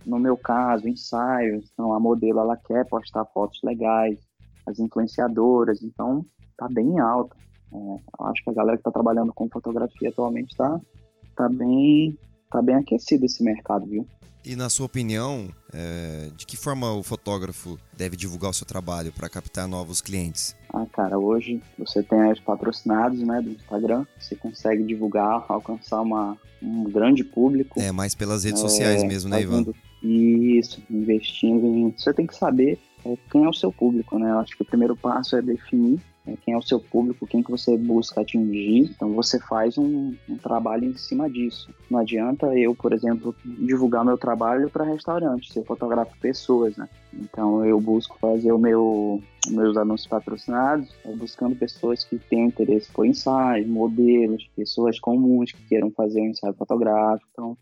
Speaker 2: no meu caso, ensaios. Então, a modelo ela quer postar fotos legais, as influenciadoras, então tá bem alta. É, eu acho que a galera que está trabalhando com fotografia atualmente está tá bem, tá bem aquecido esse mercado, viu?
Speaker 1: E na sua opinião, é, de que forma o fotógrafo deve divulgar o seu trabalho para captar novos clientes?
Speaker 2: Ah, cara, hoje você tem os patrocinados, né, do Instagram, você consegue divulgar, alcançar uma, um grande público.
Speaker 1: É, mais pelas redes sociais
Speaker 2: é,
Speaker 1: mesmo, né, Ivan?
Speaker 2: Isso, investindo em... Você tem que saber é, quem é o seu público, né? Eu acho que o primeiro passo é definir quem é o seu público, quem que você busca atingir. Então você faz um, um trabalho em cima disso. Não adianta eu, por exemplo, divulgar meu trabalho para restaurante, se eu fotografo pessoas, né? Então eu busco fazer o meu meus anúncios patrocinados, buscando pessoas que têm interesse por ensaio, modelos, pessoas comuns que queiram fazer um ensaio fotográfico. Então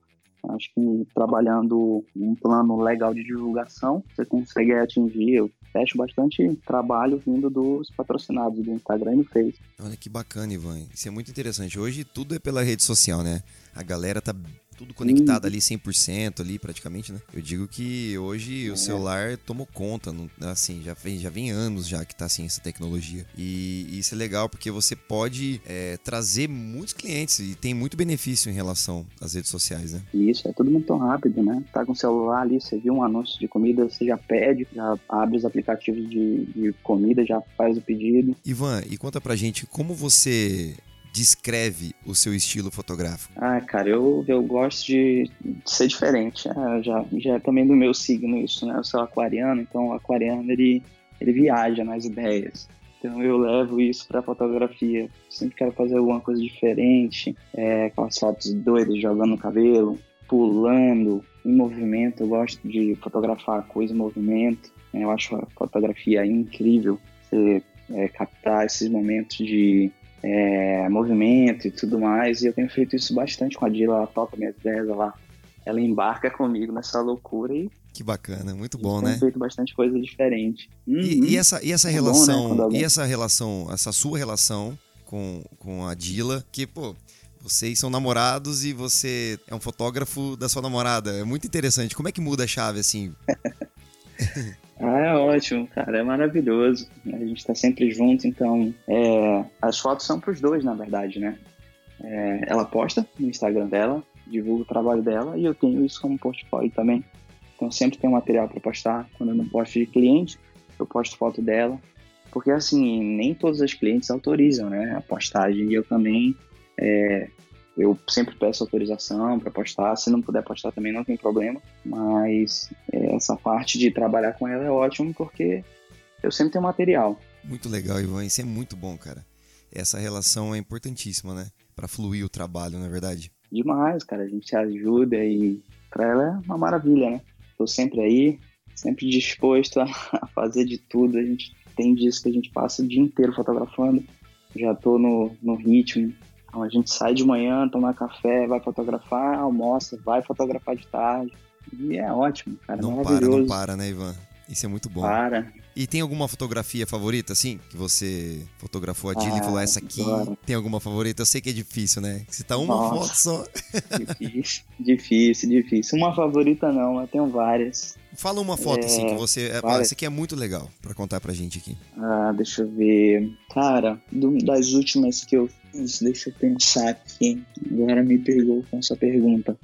Speaker 2: Acho que trabalhando um plano legal de divulgação, você consegue atingir. Eu fecho bastante trabalho vindo dos patrocinados do Instagram e do Face.
Speaker 1: Olha que bacana, Ivan. Isso é muito interessante. Hoje tudo é pela rede social, né? A galera tá tudo conectado ali 100% ali praticamente, né? Eu digo que hoje o celular tomou conta, assim, já vem, já vem anos já que tá assim essa tecnologia. E, e isso é legal porque você pode é, trazer muitos clientes e tem muito benefício em relação às redes sociais, né?
Speaker 2: Isso é tudo muito rápido, né? Tá com o celular ali, você viu um anúncio de comida, você já pede, já abre os aplicativos de, de comida, já faz o pedido.
Speaker 1: Ivan, e conta pra gente como você descreve o seu estilo fotográfico.
Speaker 2: Ah, cara, eu, eu gosto de, de ser diferente. Ah, já, já é também do meu signo isso, né? Eu sou aquariano, então o aquariano ele, ele viaja nas ideias. Então eu levo isso pra fotografia. Sempre quero fazer alguma coisa diferente, é, aquelas fotos doidas jogando no cabelo, pulando, em movimento, eu gosto de fotografar coisa em movimento. Né? Eu acho a fotografia incrível, você é, captar esses momentos de é, movimento e tudo mais. E eu tenho feito isso bastante com a Dila, ela toca minhas ideias, ela, ela embarca comigo nessa loucura e
Speaker 1: que bacana, muito bom, né?
Speaker 2: feito bastante coisa diferente.
Speaker 1: Uhum. E, e, essa, e essa relação, bom, né? e essa relação, essa sua relação com, com a Dila, que, pô, vocês são namorados e você é um fotógrafo da sua namorada. É muito interessante. Como é que muda a chave, assim?
Speaker 2: ah, é ótimo, cara. É maravilhoso. A gente tá sempre junto, então... É... As fotos são pros dois, na verdade, né? É... Ela posta no Instagram dela, divulga o trabalho dela e eu tenho isso como portfólio também. Então sempre tem um material para postar. Quando eu não posto de cliente, eu posto foto dela. Porque assim, nem todos os clientes autorizam né, a postagem. E eu também é, eu sempre peço autorização para postar. Se não puder postar também não tem problema. Mas é, essa parte de trabalhar com ela é ótimo porque eu sempre tenho material.
Speaker 1: Muito legal, Ivan. Isso é muito bom, cara. Essa relação é importantíssima, né? Para fluir o trabalho, não é verdade?
Speaker 2: Demais, cara. A gente se ajuda e para ela é uma maravilha, né? Estou sempre aí, sempre disposto a, fazer de tudo. A gente tem dias que a gente passa o dia inteiro fotografando. Já estou no, no ritmo. Então a gente sai de manhã, toma café, vai fotografar, almoça, vai fotografar de tarde. E é ótimo, cara.
Speaker 1: Não para, não para, né, Ivan? Isso é muito bom.
Speaker 2: Para.
Speaker 1: E tem alguma fotografia favorita, assim? Que você fotografou a Dilly ah, e falou, essa aqui claro. tem alguma favorita? Eu sei que é difícil, né? Se tá uma Nossa. foto só.
Speaker 2: difícil, difícil, difícil. Uma favorita não, eu tenho várias.
Speaker 1: Fala uma foto, é, assim, que você. É, essa aqui é muito legal pra contar pra gente aqui.
Speaker 2: Ah, deixa eu ver. Cara, do, das últimas que eu fiz, deixa eu pensar aqui. Agora me pegou com essa pergunta.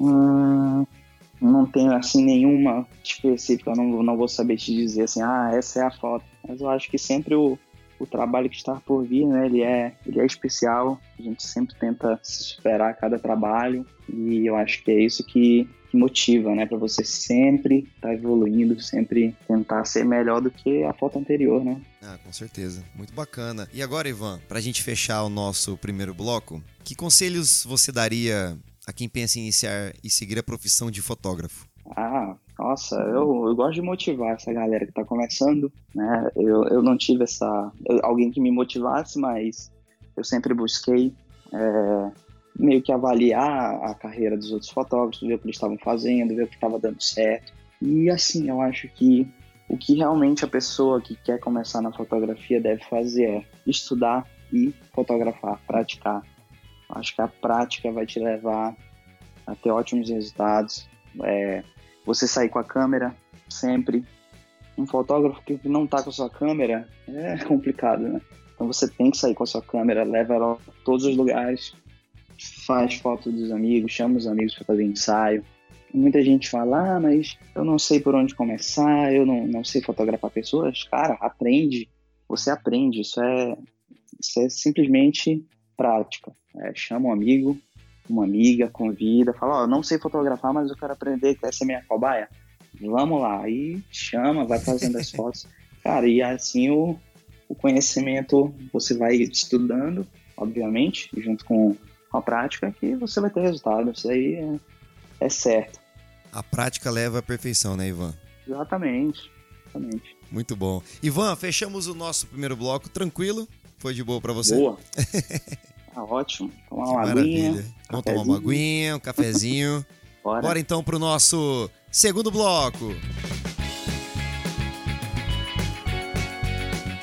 Speaker 2: ah não tenho assim nenhuma específica, não, não vou saber te dizer assim, ah, essa é a foto. Mas eu acho que sempre o, o trabalho que está por vir, né, ele é, ele é especial. A gente sempre tenta se superar a cada trabalho e eu acho que é isso que, que motiva, né, para você sempre estar tá evoluindo, sempre tentar ser melhor do que a foto anterior, né?
Speaker 1: Ah, com certeza. Muito bacana. E agora, Ivan, para a gente fechar o nosso primeiro bloco, que conselhos você daria a quem pensa em iniciar e seguir a profissão de fotógrafo?
Speaker 2: Ah, nossa, eu, eu gosto de motivar essa galera que está começando, né? Eu, eu não tive essa alguém que me motivasse, mas eu sempre busquei é, meio que avaliar a carreira dos outros fotógrafos, ver o que eles estavam fazendo, ver o que estava dando certo. E assim, eu acho que o que realmente a pessoa que quer começar na fotografia deve fazer é estudar e fotografar, praticar. Acho que a prática vai te levar a ter ótimos resultados. É, você sair com a câmera sempre. Um fotógrafo que não está com a sua câmera é complicado, né? Então você tem que sair com a sua câmera, leva ela a todos os lugares, faz foto dos amigos, chama os amigos para fazer ensaio. muita gente fala, ah, mas eu não sei por onde começar, eu não, não sei fotografar pessoas. Cara, aprende. Você aprende. Isso é, isso é simplesmente prática. É, chama um amigo, uma amiga, convida, fala, ó, oh, não sei fotografar, mas eu quero aprender, quer ser minha cobaia? Vamos lá. Aí chama, vai fazendo as fotos. Cara, e assim o, o conhecimento você vai estudando, obviamente, junto com a prática, que você vai ter resultado. Isso aí é, é certo.
Speaker 1: A prática leva à perfeição, né, Ivan?
Speaker 2: Exatamente. Exatamente.
Speaker 1: Muito bom. Ivan, fechamos o nosso primeiro bloco. Tranquilo? Foi de boa para você?
Speaker 2: Boa. Tá ótimo. Tomar uma aguinha.
Speaker 1: Vamos tomar uma aguinha, um cafezinho. Bora. Bora então pro nosso segundo bloco.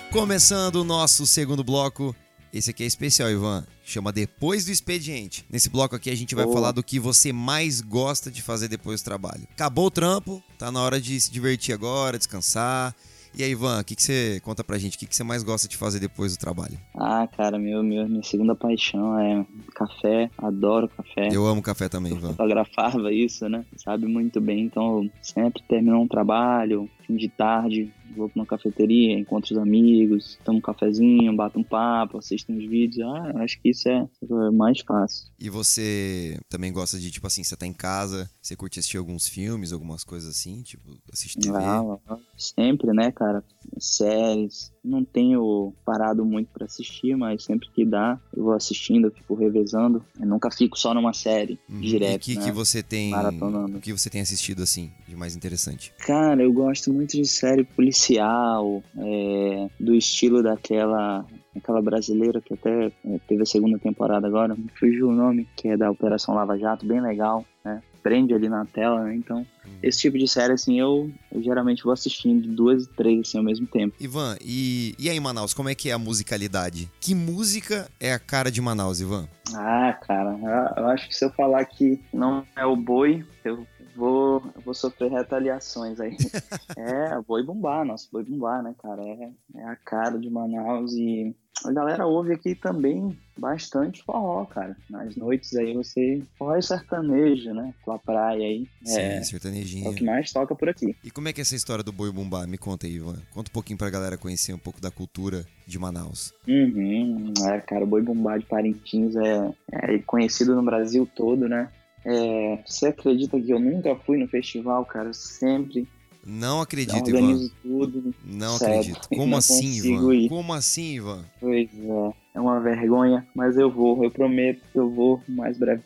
Speaker 1: Começando o nosso segundo bloco. Esse aqui é especial, Ivan. Chama Depois do Expediente. Nesse bloco aqui a gente vai falar do que você mais gosta de fazer depois do trabalho. Acabou o trampo, tá na hora de se divertir agora, descansar e aí, Ivan, o que, que você conta pra gente? O que, que você mais gosta de fazer depois do trabalho?
Speaker 2: Ah, cara, meu, meu, minha segunda paixão é café. Adoro café.
Speaker 1: Eu amo café também, Ivan. Eu
Speaker 2: fotografava isso, né? Sabe muito bem. Então, sempre terminou um trabalho, fim de tarde, vou pra uma cafeteria, encontro os amigos, tomo um cafezinho, bato um papo, assisto uns vídeos. Ah, acho que isso é mais fácil.
Speaker 1: E você também gosta de, tipo assim, você tá em casa, você curte assistir alguns filmes, algumas coisas assim, tipo, assistir TV?
Speaker 2: Ah, sempre, né, cara? Séries. Não tenho parado muito para assistir, mas sempre que dá, eu vou assistindo, eu fico revezando. Eu nunca fico só numa série
Speaker 1: Uhum.
Speaker 2: direto.
Speaker 1: E o que,
Speaker 2: né?
Speaker 1: que você tem.
Speaker 2: Maratonando.
Speaker 1: O que você tem assistido assim, de mais interessante?
Speaker 2: Cara, eu gosto muito de série policial, é, do estilo daquela aquela brasileira que até é, teve a segunda temporada agora, me fugiu o nome, que é da Operação Lava Jato, bem legal, né? Prende ali na tela, né? Então, esse tipo de série, assim, eu, eu geralmente vou assistindo duas e três, assim, ao mesmo tempo.
Speaker 1: Ivan, e, e aí, Manaus, como é que é a musicalidade? Que música é a cara de Manaus, Ivan?
Speaker 2: Ah, cara, eu- acho que se eu falar que não é o boi, eu vou, eu vou sofrer retaliações aí. é, boi bumbá, nosso boi bumbá, né, cara? É, é a cara de Manaus e a galera ouve aqui também bastante forró, cara. Nas noites aí você. Forró e sertanejo, né? Pela praia aí.
Speaker 1: Sim,
Speaker 2: É, é
Speaker 1: sertanejinha.
Speaker 2: o que mais toca por aqui.
Speaker 1: E como é que é essa história do boi bumbá? Me conta aí, Ivan. Conta um pouquinho pra galera conhecer um pouco da cultura de Manaus.
Speaker 2: Uhum, é, cara, o Boi Bumbá de Parintins é, é conhecido no Brasil todo, né? É, você acredita que eu nunca fui no festival, cara? Eu sempre
Speaker 1: Não acredito, Ivan.
Speaker 2: organizo tudo.
Speaker 1: Não
Speaker 2: Sério,
Speaker 1: acredito. Como
Speaker 2: não
Speaker 1: assim, Ivan?
Speaker 2: ir.
Speaker 1: Como assim, Ivan?
Speaker 2: Pois é, é uma vergonha, mas eu vou, eu prometo que eu vou o mais breve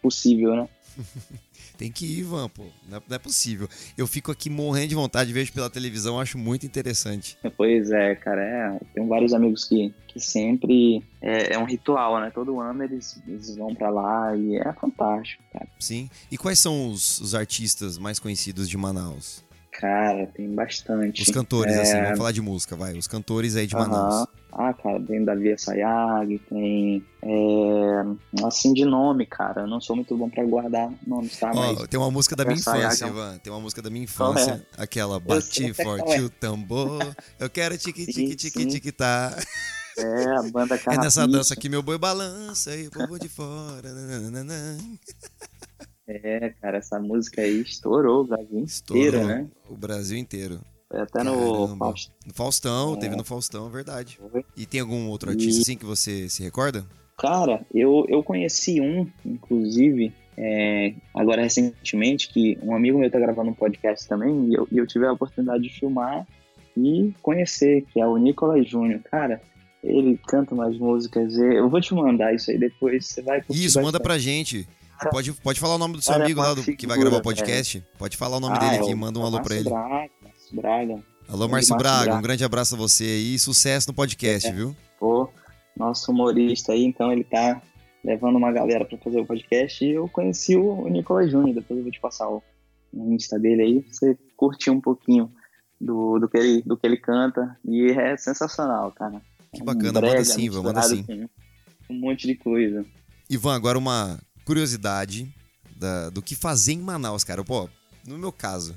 Speaker 2: possível, né?
Speaker 1: Tem que ir, Ivan, pô. Não é, não é possível. Eu fico aqui morrendo de vontade, vejo pela televisão, acho muito interessante.
Speaker 2: Pois é, cara, é, tenho vários amigos que, que sempre é, é um ritual, né? Todo ano eles, eles vão pra lá e é fantástico, cara.
Speaker 1: Sim. E quais são os, os artistas mais conhecidos de Manaus?
Speaker 2: Cara, tem bastante.
Speaker 1: Os cantores,
Speaker 2: É,
Speaker 1: assim, vamos falar de música, vai. Os cantores aí de Manaus.
Speaker 2: Ah, cara, tem Davi Sayag, tem. É, assim, de nome, cara. Eu não sou muito bom pra guardar nomes, tá?
Speaker 1: Ó, tem uma música da minha infância,
Speaker 2: então.
Speaker 1: Ivan. Tem uma música da minha
Speaker 2: é?
Speaker 1: infância. Aquela, bati forte
Speaker 2: é.
Speaker 1: o tambor. Eu quero tique, tique, tique, tique, tá.
Speaker 2: É, a banda
Speaker 1: É
Speaker 2: Carrapicho.
Speaker 1: nessa dança que meu boi balança e o povo de fora. nananana.
Speaker 2: É, cara, essa música aí estourou o Brasil
Speaker 1: Estourou
Speaker 2: inteiro, né?
Speaker 1: o Brasil inteiro.
Speaker 2: Foi até no
Speaker 1: Caramba.
Speaker 2: Faust-
Speaker 1: No Faustão,
Speaker 2: É.
Speaker 1: teve no Faustão, é verdade.
Speaker 2: Foi.
Speaker 1: E tem algum outro
Speaker 2: E-
Speaker 1: artista assim que você se recorda?
Speaker 2: Cara, eu, eu conheci um, inclusive, é, agora recentemente, que um amigo meu tá gravando um podcast também, e eu, e eu tive a oportunidade de filmar e conhecer, que é o Nicolas Júnior. Cara, ele canta umas músicas, e eu vou te mandar isso aí depois, você vai
Speaker 1: Isso, manda pra gente.
Speaker 2: Cara,
Speaker 1: Pode, pode falar o nome do seu
Speaker 2: cara,
Speaker 1: amigo lá do, que vai
Speaker 2: figura,
Speaker 1: gravar o podcast? Pode falar o nome
Speaker 2: Ah,
Speaker 1: dele
Speaker 2: é
Speaker 1: aqui, manda um alô pra ele.
Speaker 2: Braga, Márcio Braga.
Speaker 1: Alô, Márcio Braga,
Speaker 2: Braga.
Speaker 1: um grande abraço a você aí. Sucesso no podcast,
Speaker 2: É.
Speaker 1: viu?
Speaker 2: Pô, nosso humorista aí, então ele tá levando uma galera pra fazer o podcast e eu conheci o Nicolas Júnior, depois eu vou te passar o, Insta dele aí, pra você curtir um pouquinho do, do, que ele, do que ele canta e é sensacional, cara.
Speaker 1: Que
Speaker 2: É um
Speaker 1: bacana, manda
Speaker 2: brega
Speaker 1: sim, Ivan, manda sim.
Speaker 2: Um monte de coisa.
Speaker 1: Ivan, agora uma curiosidade da- do que fazer em Manaus, cara. Pô, no meu caso,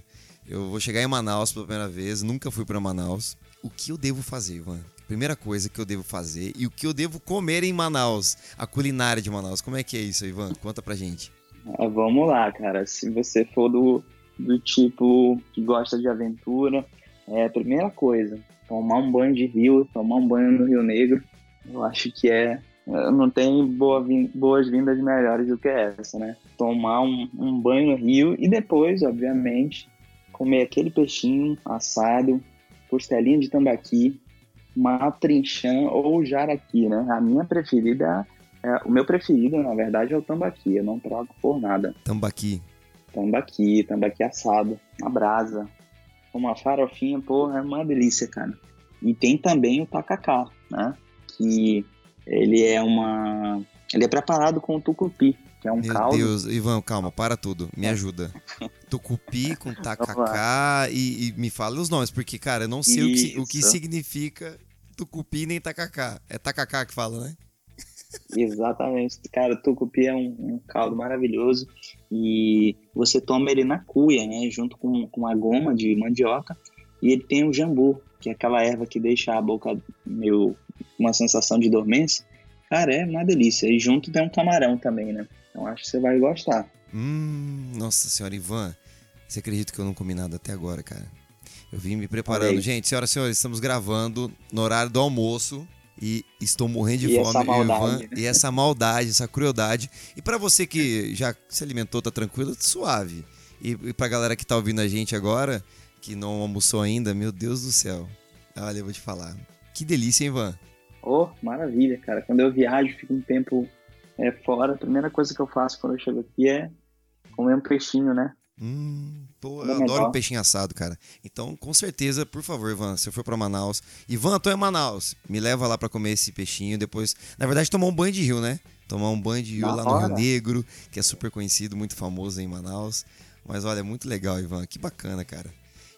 Speaker 1: eu vou chegar em Manaus pela primeira vez, nunca fui pra Manaus. O que eu devo fazer, Ivan? Primeira coisa que eu devo fazer e o que eu devo comer em Manaus, a culinária de Manaus. Como é que é isso, Ivan? Conta pra gente.
Speaker 2: Ah, vamos lá, cara. Se você for do, do tipo que gosta de aventura, é a primeira coisa, tomar um banho de rio, tomar um banho no Rio Negro. Eu acho que é. É, Não tem boa vin- boas-vindas melhores do que essa, né? Tomar um, um banho no rio e depois, obviamente, comer aquele peixinho assado, costelinha de tambaqui, matrinchã ou jaraqui, né? A minha preferida é, o meu preferido, na verdade, é o tambaqui. Eu não troco por nada.
Speaker 1: Tambaqui.
Speaker 2: Tambaqui, tambaqui assado, na brasa. Uma farofinha, porra, é uma delícia, cara. E tem também o tacacá, né? Que ele é uma... Ele é preparado com tucupi, que é um
Speaker 1: Meu
Speaker 2: caldo.
Speaker 1: Deus, Ivan, calma, para tudo. Me ajuda. Tucupi com tacacá e, e me fala os nomes, porque, cara, eu não sei o que, o que significa tucupi nem tacacá. É tacacá que fala, né?
Speaker 2: Exatamente. Cara, o tucupi é um, um caldo maravilhoso e você toma ele na cuia, né? Junto com, com a goma de mandioca e ele tem o jambu, que é aquela erva que deixa a boca meio uma sensação de dormência. Cara, é uma delícia. E junto tem um camarão também, né? Então acho que você vai gostar.
Speaker 1: Hum, nossa senhora, Ivan, você acredita que eu não comi nada até agora, cara? Eu vim me preparando.
Speaker 2: aí.
Speaker 1: Gente, senhoras e senhores, estamos gravando no horário do almoço e estou morrendo de
Speaker 2: E
Speaker 1: fome.
Speaker 2: essa
Speaker 1: e
Speaker 2: maldade,
Speaker 1: Ivan- e essa maldade, essa crueldade. E pra você que já se alimentou, tá tranquilo, suave. E, e pra galera que tá ouvindo a gente agora, que não almoçou ainda, meu Deus do céu. Olha, eu vou te falar. Que delícia, hein, Ivan?
Speaker 2: Oh, maravilha, cara. Quando eu viajo, fico um tempo é, fora, a primeira coisa que eu faço quando eu chego aqui é comer um peixinho, né?
Speaker 1: Hum, pô, eu adoro peixinho assado, cara. Então, com certeza, por favor, Ivan, se eu for pra Manaus. Ivan, tô em Manaus. Me leva lá para comer esse peixinho. Depois, na verdade, tomar um banho de rio, né? Tomar um banho de rio lá no Rio Negro, que é super conhecido, muito famoso em Manaus. Mas olha, muito legal, Ivan. Que bacana, cara.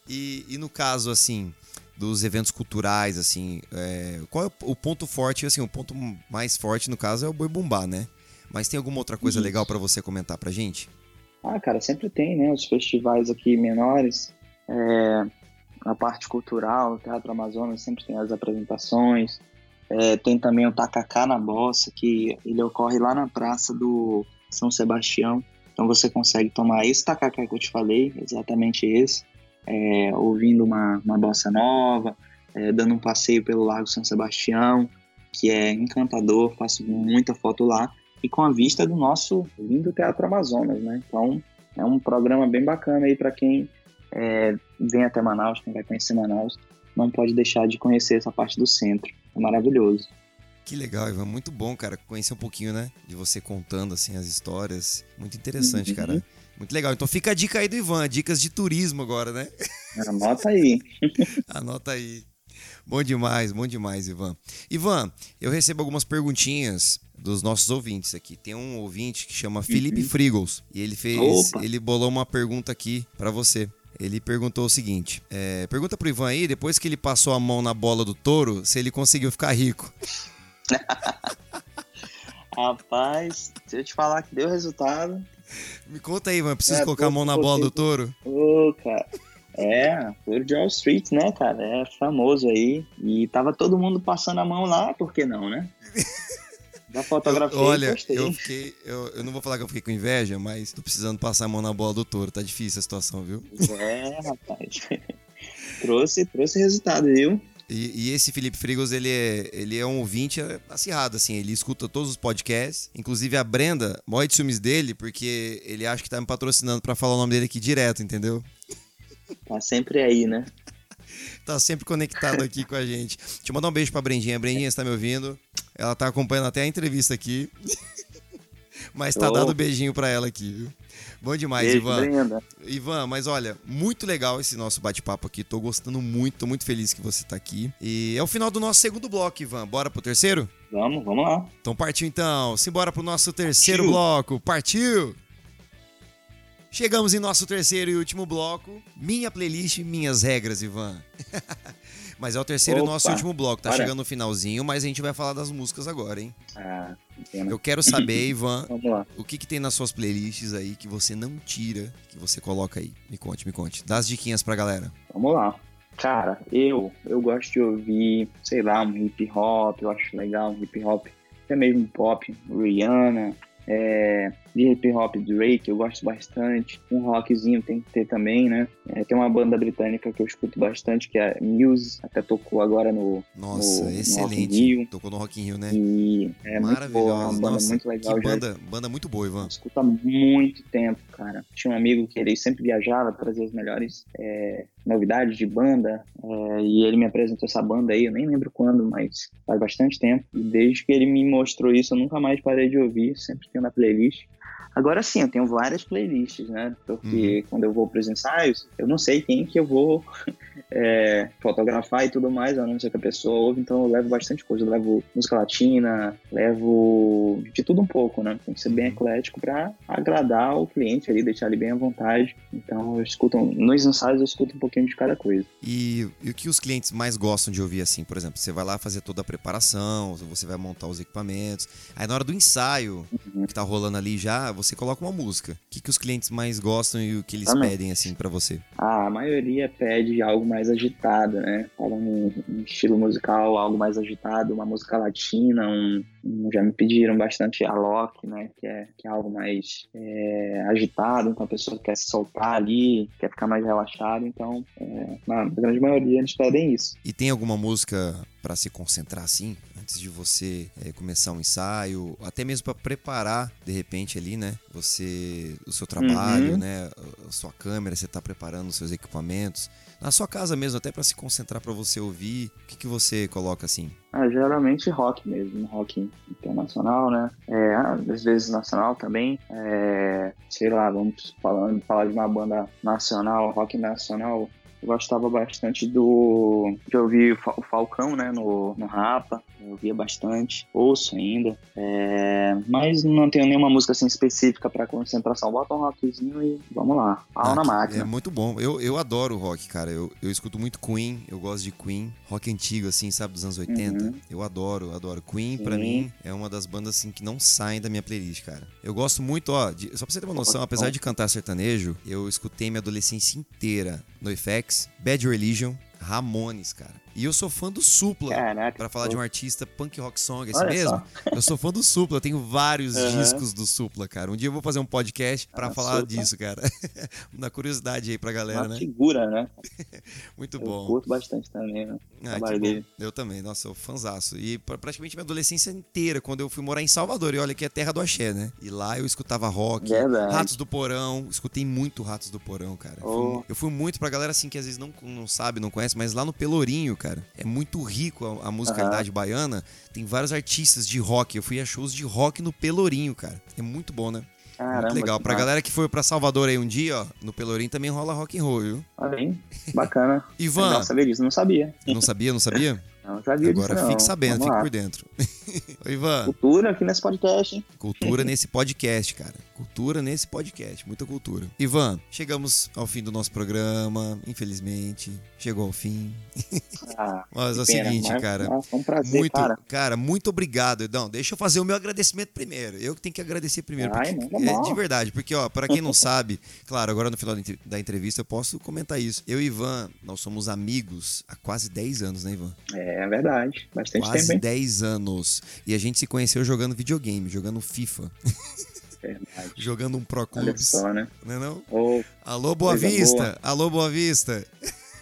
Speaker 1: E, e no caso, assim, dos eventos culturais, assim, é, qual é o ponto forte? Assim, o ponto mais forte, no caso, é o Boi Bumbá, né? Mas tem alguma outra coisa Isso. legal para você comentar pra gente?
Speaker 2: Ah, cara, sempre tem, né? Os festivais aqui menores, é, a parte cultural, o Teatro Amazonas sempre tem as apresentações. É, tem também o Tacacá na Bossa, que ele ocorre lá na praça do São Sebastião. Então você consegue tomar esse tacacá que eu te falei, exatamente esse, é, ouvindo uma, uma bossa nova, é, dando um passeio pelo Lago São Sebastião, que é encantador, faço muita foto lá, e com a vista do nosso lindo Teatro Amazonas, né? Então é um programa bem bacana aí para quem é, vem até Manaus, quem vai conhecer Manaus, não pode deixar de conhecer essa parte do centro. É maravilhoso.
Speaker 1: Que legal, Ivan. Muito bom, cara, conhecer um pouquinho, né? De você contando, assim, as histórias. Muito interessante, uhum. cara. Muito legal. Então fica a dica aí do Ivan, dicas de turismo agora, né?
Speaker 2: Anota aí.
Speaker 1: Anota aí. Bom demais, bom demais, Ivan. Ivan, eu recebo algumas perguntinhas dos nossos ouvintes aqui. Tem um ouvinte que chama Felipe uhum. Frigos e ele fez, Opa. ele bolou uma pergunta aqui para você. Ele perguntou o seguinte: é, pergunta pro Ivan aí, depois que ele passou a mão na bola do touro, se ele conseguiu ficar rico.
Speaker 2: Rapaz, se eu te falar que deu resultado.
Speaker 1: Me conta aí, mano. Preciso é, colocar a mão na bola do touro?
Speaker 2: Ô, cara. É, Touro de Wall Street, né, cara? É famoso aí. E tava todo mundo passando a mão lá, por que não, né? Da fotografia. Eu,
Speaker 1: olha, eu fiquei. Eu, eu não vou falar que eu fiquei com inveja, mas tô precisando passar a mão na bola do touro. Tá difícil a situação, viu?
Speaker 2: É, rapaz. trouxe, trouxe resultado, viu?
Speaker 1: E, e, esse Felipe Frigos, ele é, ele é um ouvinte acirrado, assim, ele escuta todos os podcasts. Inclusive a Brenda morre de ciúmes dele, porque ele acha que tá me patrocinando para falar o nome dele aqui direto, entendeu?
Speaker 2: Tá sempre aí, né?
Speaker 1: tá sempre conectado aqui com a gente. Deixa eu mandar um beijo pra Brendinha. Brendinha, você tá me ouvindo? Ela tá acompanhando até a entrevista aqui. Mas tá oh. dando beijinho pra ela aqui, viu? Bom demais, Beijo, Ivan. Brenda. Ivan, mas olha, muito legal esse nosso bate-papo aqui. Tô gostando muito, tô muito feliz que você tá aqui. E é o final do nosso segundo bloco, Ivan. Bora pro terceiro?
Speaker 2: Vamos, vamos lá.
Speaker 1: Então partiu então. Simbora pro nosso terceiro partiu. bloco. Partiu! Chegamos em nosso terceiro e último bloco. Minha playlist, minhas regras, Ivan. Mas é o terceiro Opa, e nosso último bloco. Tá chegando no finalzinho, mas a gente vai falar das músicas agora, hein? Ah, Eu quero saber, Ivan, o que, que tem nas suas playlists aí que você não tira, que você coloca aí. Me conte, me conte. Dá as diquinhas pra galera.
Speaker 2: Vamos lá. Cara, eu, eu gosto de ouvir, sei lá, um hip hop, eu acho legal um hip hop, até mesmo pop, Rihanna, é, de hip hop Drake, eu gosto bastante. Um rockzinho tem que ter também, né? É, tem uma banda britânica que eu escuto bastante, que é Muse, até tocou agora no.
Speaker 1: Nossa, no, excelente. No tocou no Rock in Rio, né?
Speaker 2: E é muito boa, uma banda Nossa, muito legal.
Speaker 1: Que banda, banda muito boa, Ivan.
Speaker 2: Escuta há muito tempo, cara. Tinha um amigo que ele sempre viajava, trazia as melhores é, novidades de banda, é, e ele me apresentou essa banda aí, eu nem lembro quando, mas faz bastante tempo. E desde que ele me mostrou isso, eu nunca mais parei de ouvir, sempre tenho na playlist. Agora sim, eu tenho várias playlists, né? Porque uhum. quando eu vou para os ensaios, eu não sei quem que eu vou é, fotografar e tudo mais, a não ser que a pessoa ouve, então eu levo bastante coisa. Eu levo música latina, levo de tudo um pouco, né? Tem que ser bem uhum. eclético para agradar o cliente ali, deixar ele bem à vontade. Então eu escuto, nos ensaios eu escuto um pouquinho de cada coisa.
Speaker 1: E, e o que os clientes mais gostam de ouvir assim? Por exemplo, você vai lá fazer toda a preparação, você vai montar os equipamentos, aí na hora do ensaio, uhum. que tá rolando ali já, você coloca uma música. O que, que os clientes mais gostam e o que eles pedem, assim, para você?
Speaker 2: Ah, a maioria pede algo mais agitado, né? Um, um, estilo musical, algo mais agitado, uma música latina, um, um já me pediram bastante a Loki, né? Que é, que é algo mais é, agitado, então a pessoa quer se soltar ali, quer ficar mais relaxado, então, é, na grande maioria eles pedem isso.
Speaker 1: E tem alguma música para se concentrar assim? antes de você é, começar um ensaio, até mesmo para preparar, de repente, ali, né? Você, o seu trabalho,
Speaker 2: Uhum.
Speaker 1: né? A sua câmera, você tá preparando os seus equipamentos. Na sua casa mesmo, até para se concentrar para você ouvir. O que, que você coloca assim?
Speaker 2: Ah, geralmente rock mesmo, rock internacional, né? É, às vezes nacional também. É, sei lá, vamos falando, falar de uma banda nacional, rock nacional. Eu gostava bastante do. ouvir o Fa- o Falcão, né? No, no Rapa. Eu ouvia bastante. Ouço ainda. É, mas não tenho nenhuma música assim específica pra concentração. Bota um rockzinho e vamos lá. Pau na
Speaker 1: Ah,
Speaker 2: máquina.
Speaker 1: É muito bom. Eu, eu adoro rock, cara. Eu, eu escuto muito Queen, eu gosto de Queen. Rock antigo, assim, sabe, dos anos 80.
Speaker 2: Uhum.
Speaker 1: Eu adoro, adoro. Queen, pra
Speaker 2: Sim.
Speaker 1: mim, é uma das bandas, assim, que não saem da minha playlist, cara. Eu gosto muito, ó, de- só pra você ter uma noção, apesar de cantar sertanejo, eu escutei minha adolescência inteira no FX, Bad Religion, Ramones, cara. E eu sou fã do Supla.
Speaker 2: Caraca.
Speaker 1: Pra falar de um artista punk rock song, assim
Speaker 2: Olha
Speaker 1: mesmo. Eu sou fã do Supla, eu tenho vários
Speaker 2: Aham.
Speaker 1: discos do Supla, cara. Um dia eu vou fazer um podcast pra
Speaker 2: Ah,
Speaker 1: falar
Speaker 2: Supla.
Speaker 1: disso, cara. Na curiosidade aí pra galera,
Speaker 2: Uma
Speaker 1: né?
Speaker 2: figura, né?
Speaker 1: Muito
Speaker 2: Eu
Speaker 1: bom.
Speaker 2: curto bastante também, né?
Speaker 1: Ah,
Speaker 2: dele.
Speaker 1: Eu também, nossa, eu fanzaço. E pra- praticamente minha adolescência inteira, quando eu fui morar em Salvador, e olha que é terra do axé, né? E lá eu escutava rock,
Speaker 2: Verdade.
Speaker 1: Ratos do Porão, escutei muito Ratos do Porão, cara. Eu fui-
Speaker 2: Oh.
Speaker 1: Eu fui muito pra galera assim que às vezes não, não sabe, não conhece, mas lá no Pelourinho, cara, é muito rico a, a musicalidade baiana. Tem vários artistas de rock. Eu fui a shows de rock no Pelourinho, cara. É muito bom, né?
Speaker 2: Caramba,
Speaker 1: muito legal. Pra
Speaker 2: massa.
Speaker 1: galera que foi pra Salvador aí um dia, ó, no Pelourinho também rola rock and roll, viu?
Speaker 2: Olha aí, bacana.
Speaker 1: Ivan,
Speaker 2: Não sabia disso, não sabia.
Speaker 1: não sabia, não sabia?
Speaker 2: Não sabia
Speaker 1: Agora
Speaker 2: disso,
Speaker 1: fique sabendo,
Speaker 2: Vamos
Speaker 1: fique
Speaker 2: lá.
Speaker 1: por dentro. Ô, Ivan,
Speaker 2: Cultura aqui nesse podcast, hein?
Speaker 1: cultura nesse podcast, cara. Cultura nesse podcast, muita cultura. Ivan, chegamos ao fim do nosso programa, infelizmente. Chegou ao fim.
Speaker 2: Ah,
Speaker 1: Mas é o
Speaker 2: pena,
Speaker 1: seguinte,
Speaker 2: mas-
Speaker 1: cara.
Speaker 2: mas Foi um prazer,
Speaker 1: muito,
Speaker 2: cara.
Speaker 1: muito obrigado. Não, deixa eu fazer o meu agradecimento primeiro. Eu que tenho que agradecer primeiro.
Speaker 2: Ai,
Speaker 1: porque- é, de verdade, porque, ó, para quem não sabe, claro, agora no final da entrevista eu posso comentar isso. Eu e Ivan, nós somos amigos há quase 10 anos, né, Ivan?
Speaker 2: É verdade. Bastante
Speaker 1: Quase
Speaker 2: tempo, hein?
Speaker 1: 10 anos. E a gente se conheceu jogando videogame, jogando FIFA,
Speaker 2: Verdade.
Speaker 1: jogando um Pro
Speaker 2: Olha
Speaker 1: Clubes.
Speaker 2: só, né?
Speaker 1: Não é não?
Speaker 2: Ô,
Speaker 1: Alô, Boa Vista!
Speaker 2: boa.
Speaker 1: Alô, Boa Vista!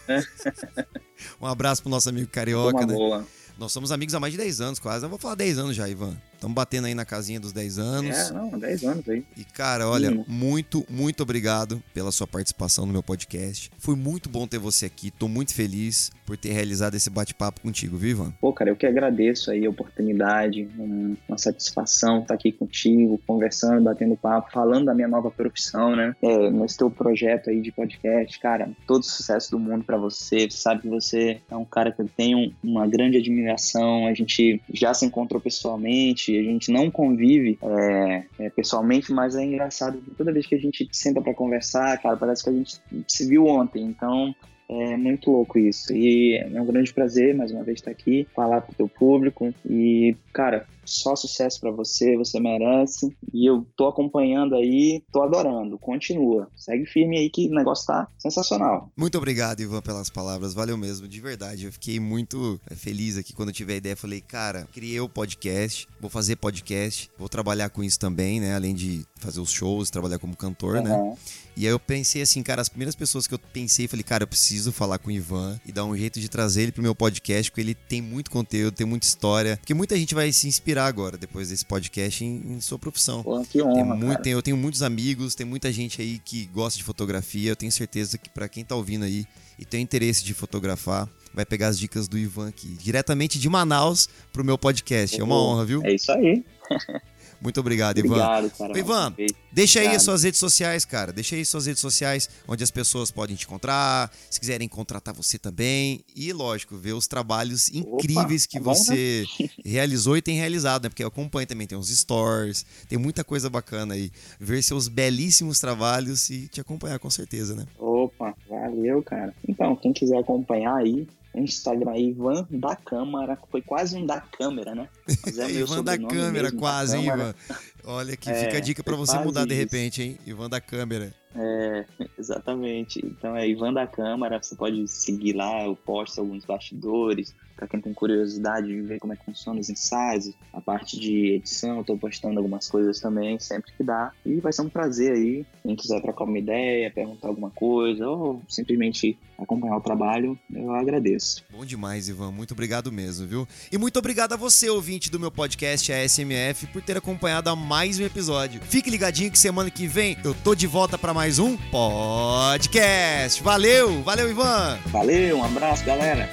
Speaker 1: um abraço pro nosso amigo carioca,
Speaker 2: uma
Speaker 1: né?
Speaker 2: boa.
Speaker 1: Nós somos amigos há mais de 10 anos, quase. Eu vou falar 10 anos já, Ivan. Estamos batendo aí na casinha dos 10 anos.
Speaker 2: É, não, 10 anos aí.
Speaker 1: E, cara, olha,
Speaker 2: Hum.
Speaker 1: muito, muito obrigado pela sua participação no meu podcast. Foi muito bom ter você aqui. Tô muito feliz por ter realizado esse bate-papo contigo, viu, Ivan?
Speaker 2: Pô, cara, eu que agradeço aí a oportunidade, um- uma satisfação estar aqui contigo, conversando, batendo papo, falando da minha nova profissão, né? É, nesse teu projeto aí de podcast, cara, todo sucesso do mundo pra você. Você sabe que você é um cara que eu tenho uma grande admiração. A gente já se encontrou pessoalmente, a gente não convive é, é, pessoalmente, mas é engraçado toda vez que a gente senta pra conversar, cara, parece que a gente se viu ontem. Então, é muito louco isso. E é um grande prazer, mais uma vez, estar aqui, falar pro teu público. E, cara, só sucesso pra você, você merece. E eu tô acompanhando aí, tô adorando. Continua. Segue firme aí que o negócio tá sensacional.
Speaker 1: Muito obrigado, Ivan, pelas palavras. Valeu mesmo, de verdade. Eu fiquei muito eh, feliz aqui quando eu tive a ideia. Falei, cara, criei o podcast, vou fazer podcast, vou trabalhar com isso também, né? Além de fazer os shows, trabalhar como cantor, né? E aí eu pensei assim, cara, as primeiras pessoas que eu pensei, falei, cara, eu preciso falar com o Ivan e dar um jeito de trazer ele pro meu podcast, porque ele tem muito conteúdo, tem muita história. Porque muita gente vai se inspirar agora, depois desse podcast, em, em sua profissão.
Speaker 2: Pô, que
Speaker 1: Tem
Speaker 2: honra,
Speaker 1: muito,
Speaker 2: cara.
Speaker 1: tem- eu tenho muitos amigos, tem muita gente aí que gosta de fotografia. Eu tenho certeza que pra quem tá ouvindo aí e tem interesse de fotografar, vai pegar as dicas do Ivan aqui, diretamente de Manaus pro meu podcast. É uma honra, viu?
Speaker 2: É isso aí.
Speaker 1: Muito obrigado, Ivan.
Speaker 2: Obrigado, cara.
Speaker 1: Ivan. Deixa aí as suas redes sociais, cara. Deixa aí suas redes sociais, onde as pessoas podem te encontrar, se quiserem contratar você também. E, lógico, ver os trabalhos incríveis que
Speaker 2: tá bom, né?
Speaker 1: você realizou e tem realizado, né? Porque eu acompanho também, tem uns stories, tem muita coisa bacana aí. Ver seus belíssimos trabalhos e te acompanhar com certeza, né?
Speaker 2: Opa, valeu, cara. Então, quem quiser acompanhar aí, Instagram é Ivan da Câmara. Foi quase um da câmera, né? É
Speaker 1: Ivan da câmera,
Speaker 2: mesmo, da
Speaker 1: quase,
Speaker 2: Câmara.
Speaker 1: Ivan? Olha que
Speaker 2: É,
Speaker 1: fica a dica pra
Speaker 2: foi
Speaker 1: você mudar de
Speaker 2: isso.
Speaker 1: repente, hein? Ivan da câmera.
Speaker 2: É, Exatamente. Então é Ivan da Câmara, você pode seguir lá, eu posto alguns bastidores, para quem tem curiosidade de ver como é que funciona os ensaios, a parte de edição, eu tô postando algumas coisas também, sempre que dá. E vai ser um prazer aí, quem quiser trocar uma ideia, perguntar alguma coisa, ou simplesmente acompanhar o trabalho, eu agradeço.
Speaker 1: Bom demais, Ivan. Muito obrigado mesmo, viu? E muito obrigado a você, ouvinte do meu podcast ASMF, por ter acompanhado a mais um episódio. Fique ligadinho que semana que vem eu tô de volta para mais um podcast. Valeu! Valeu, Ivan!
Speaker 2: Valeu, um abraço, galera!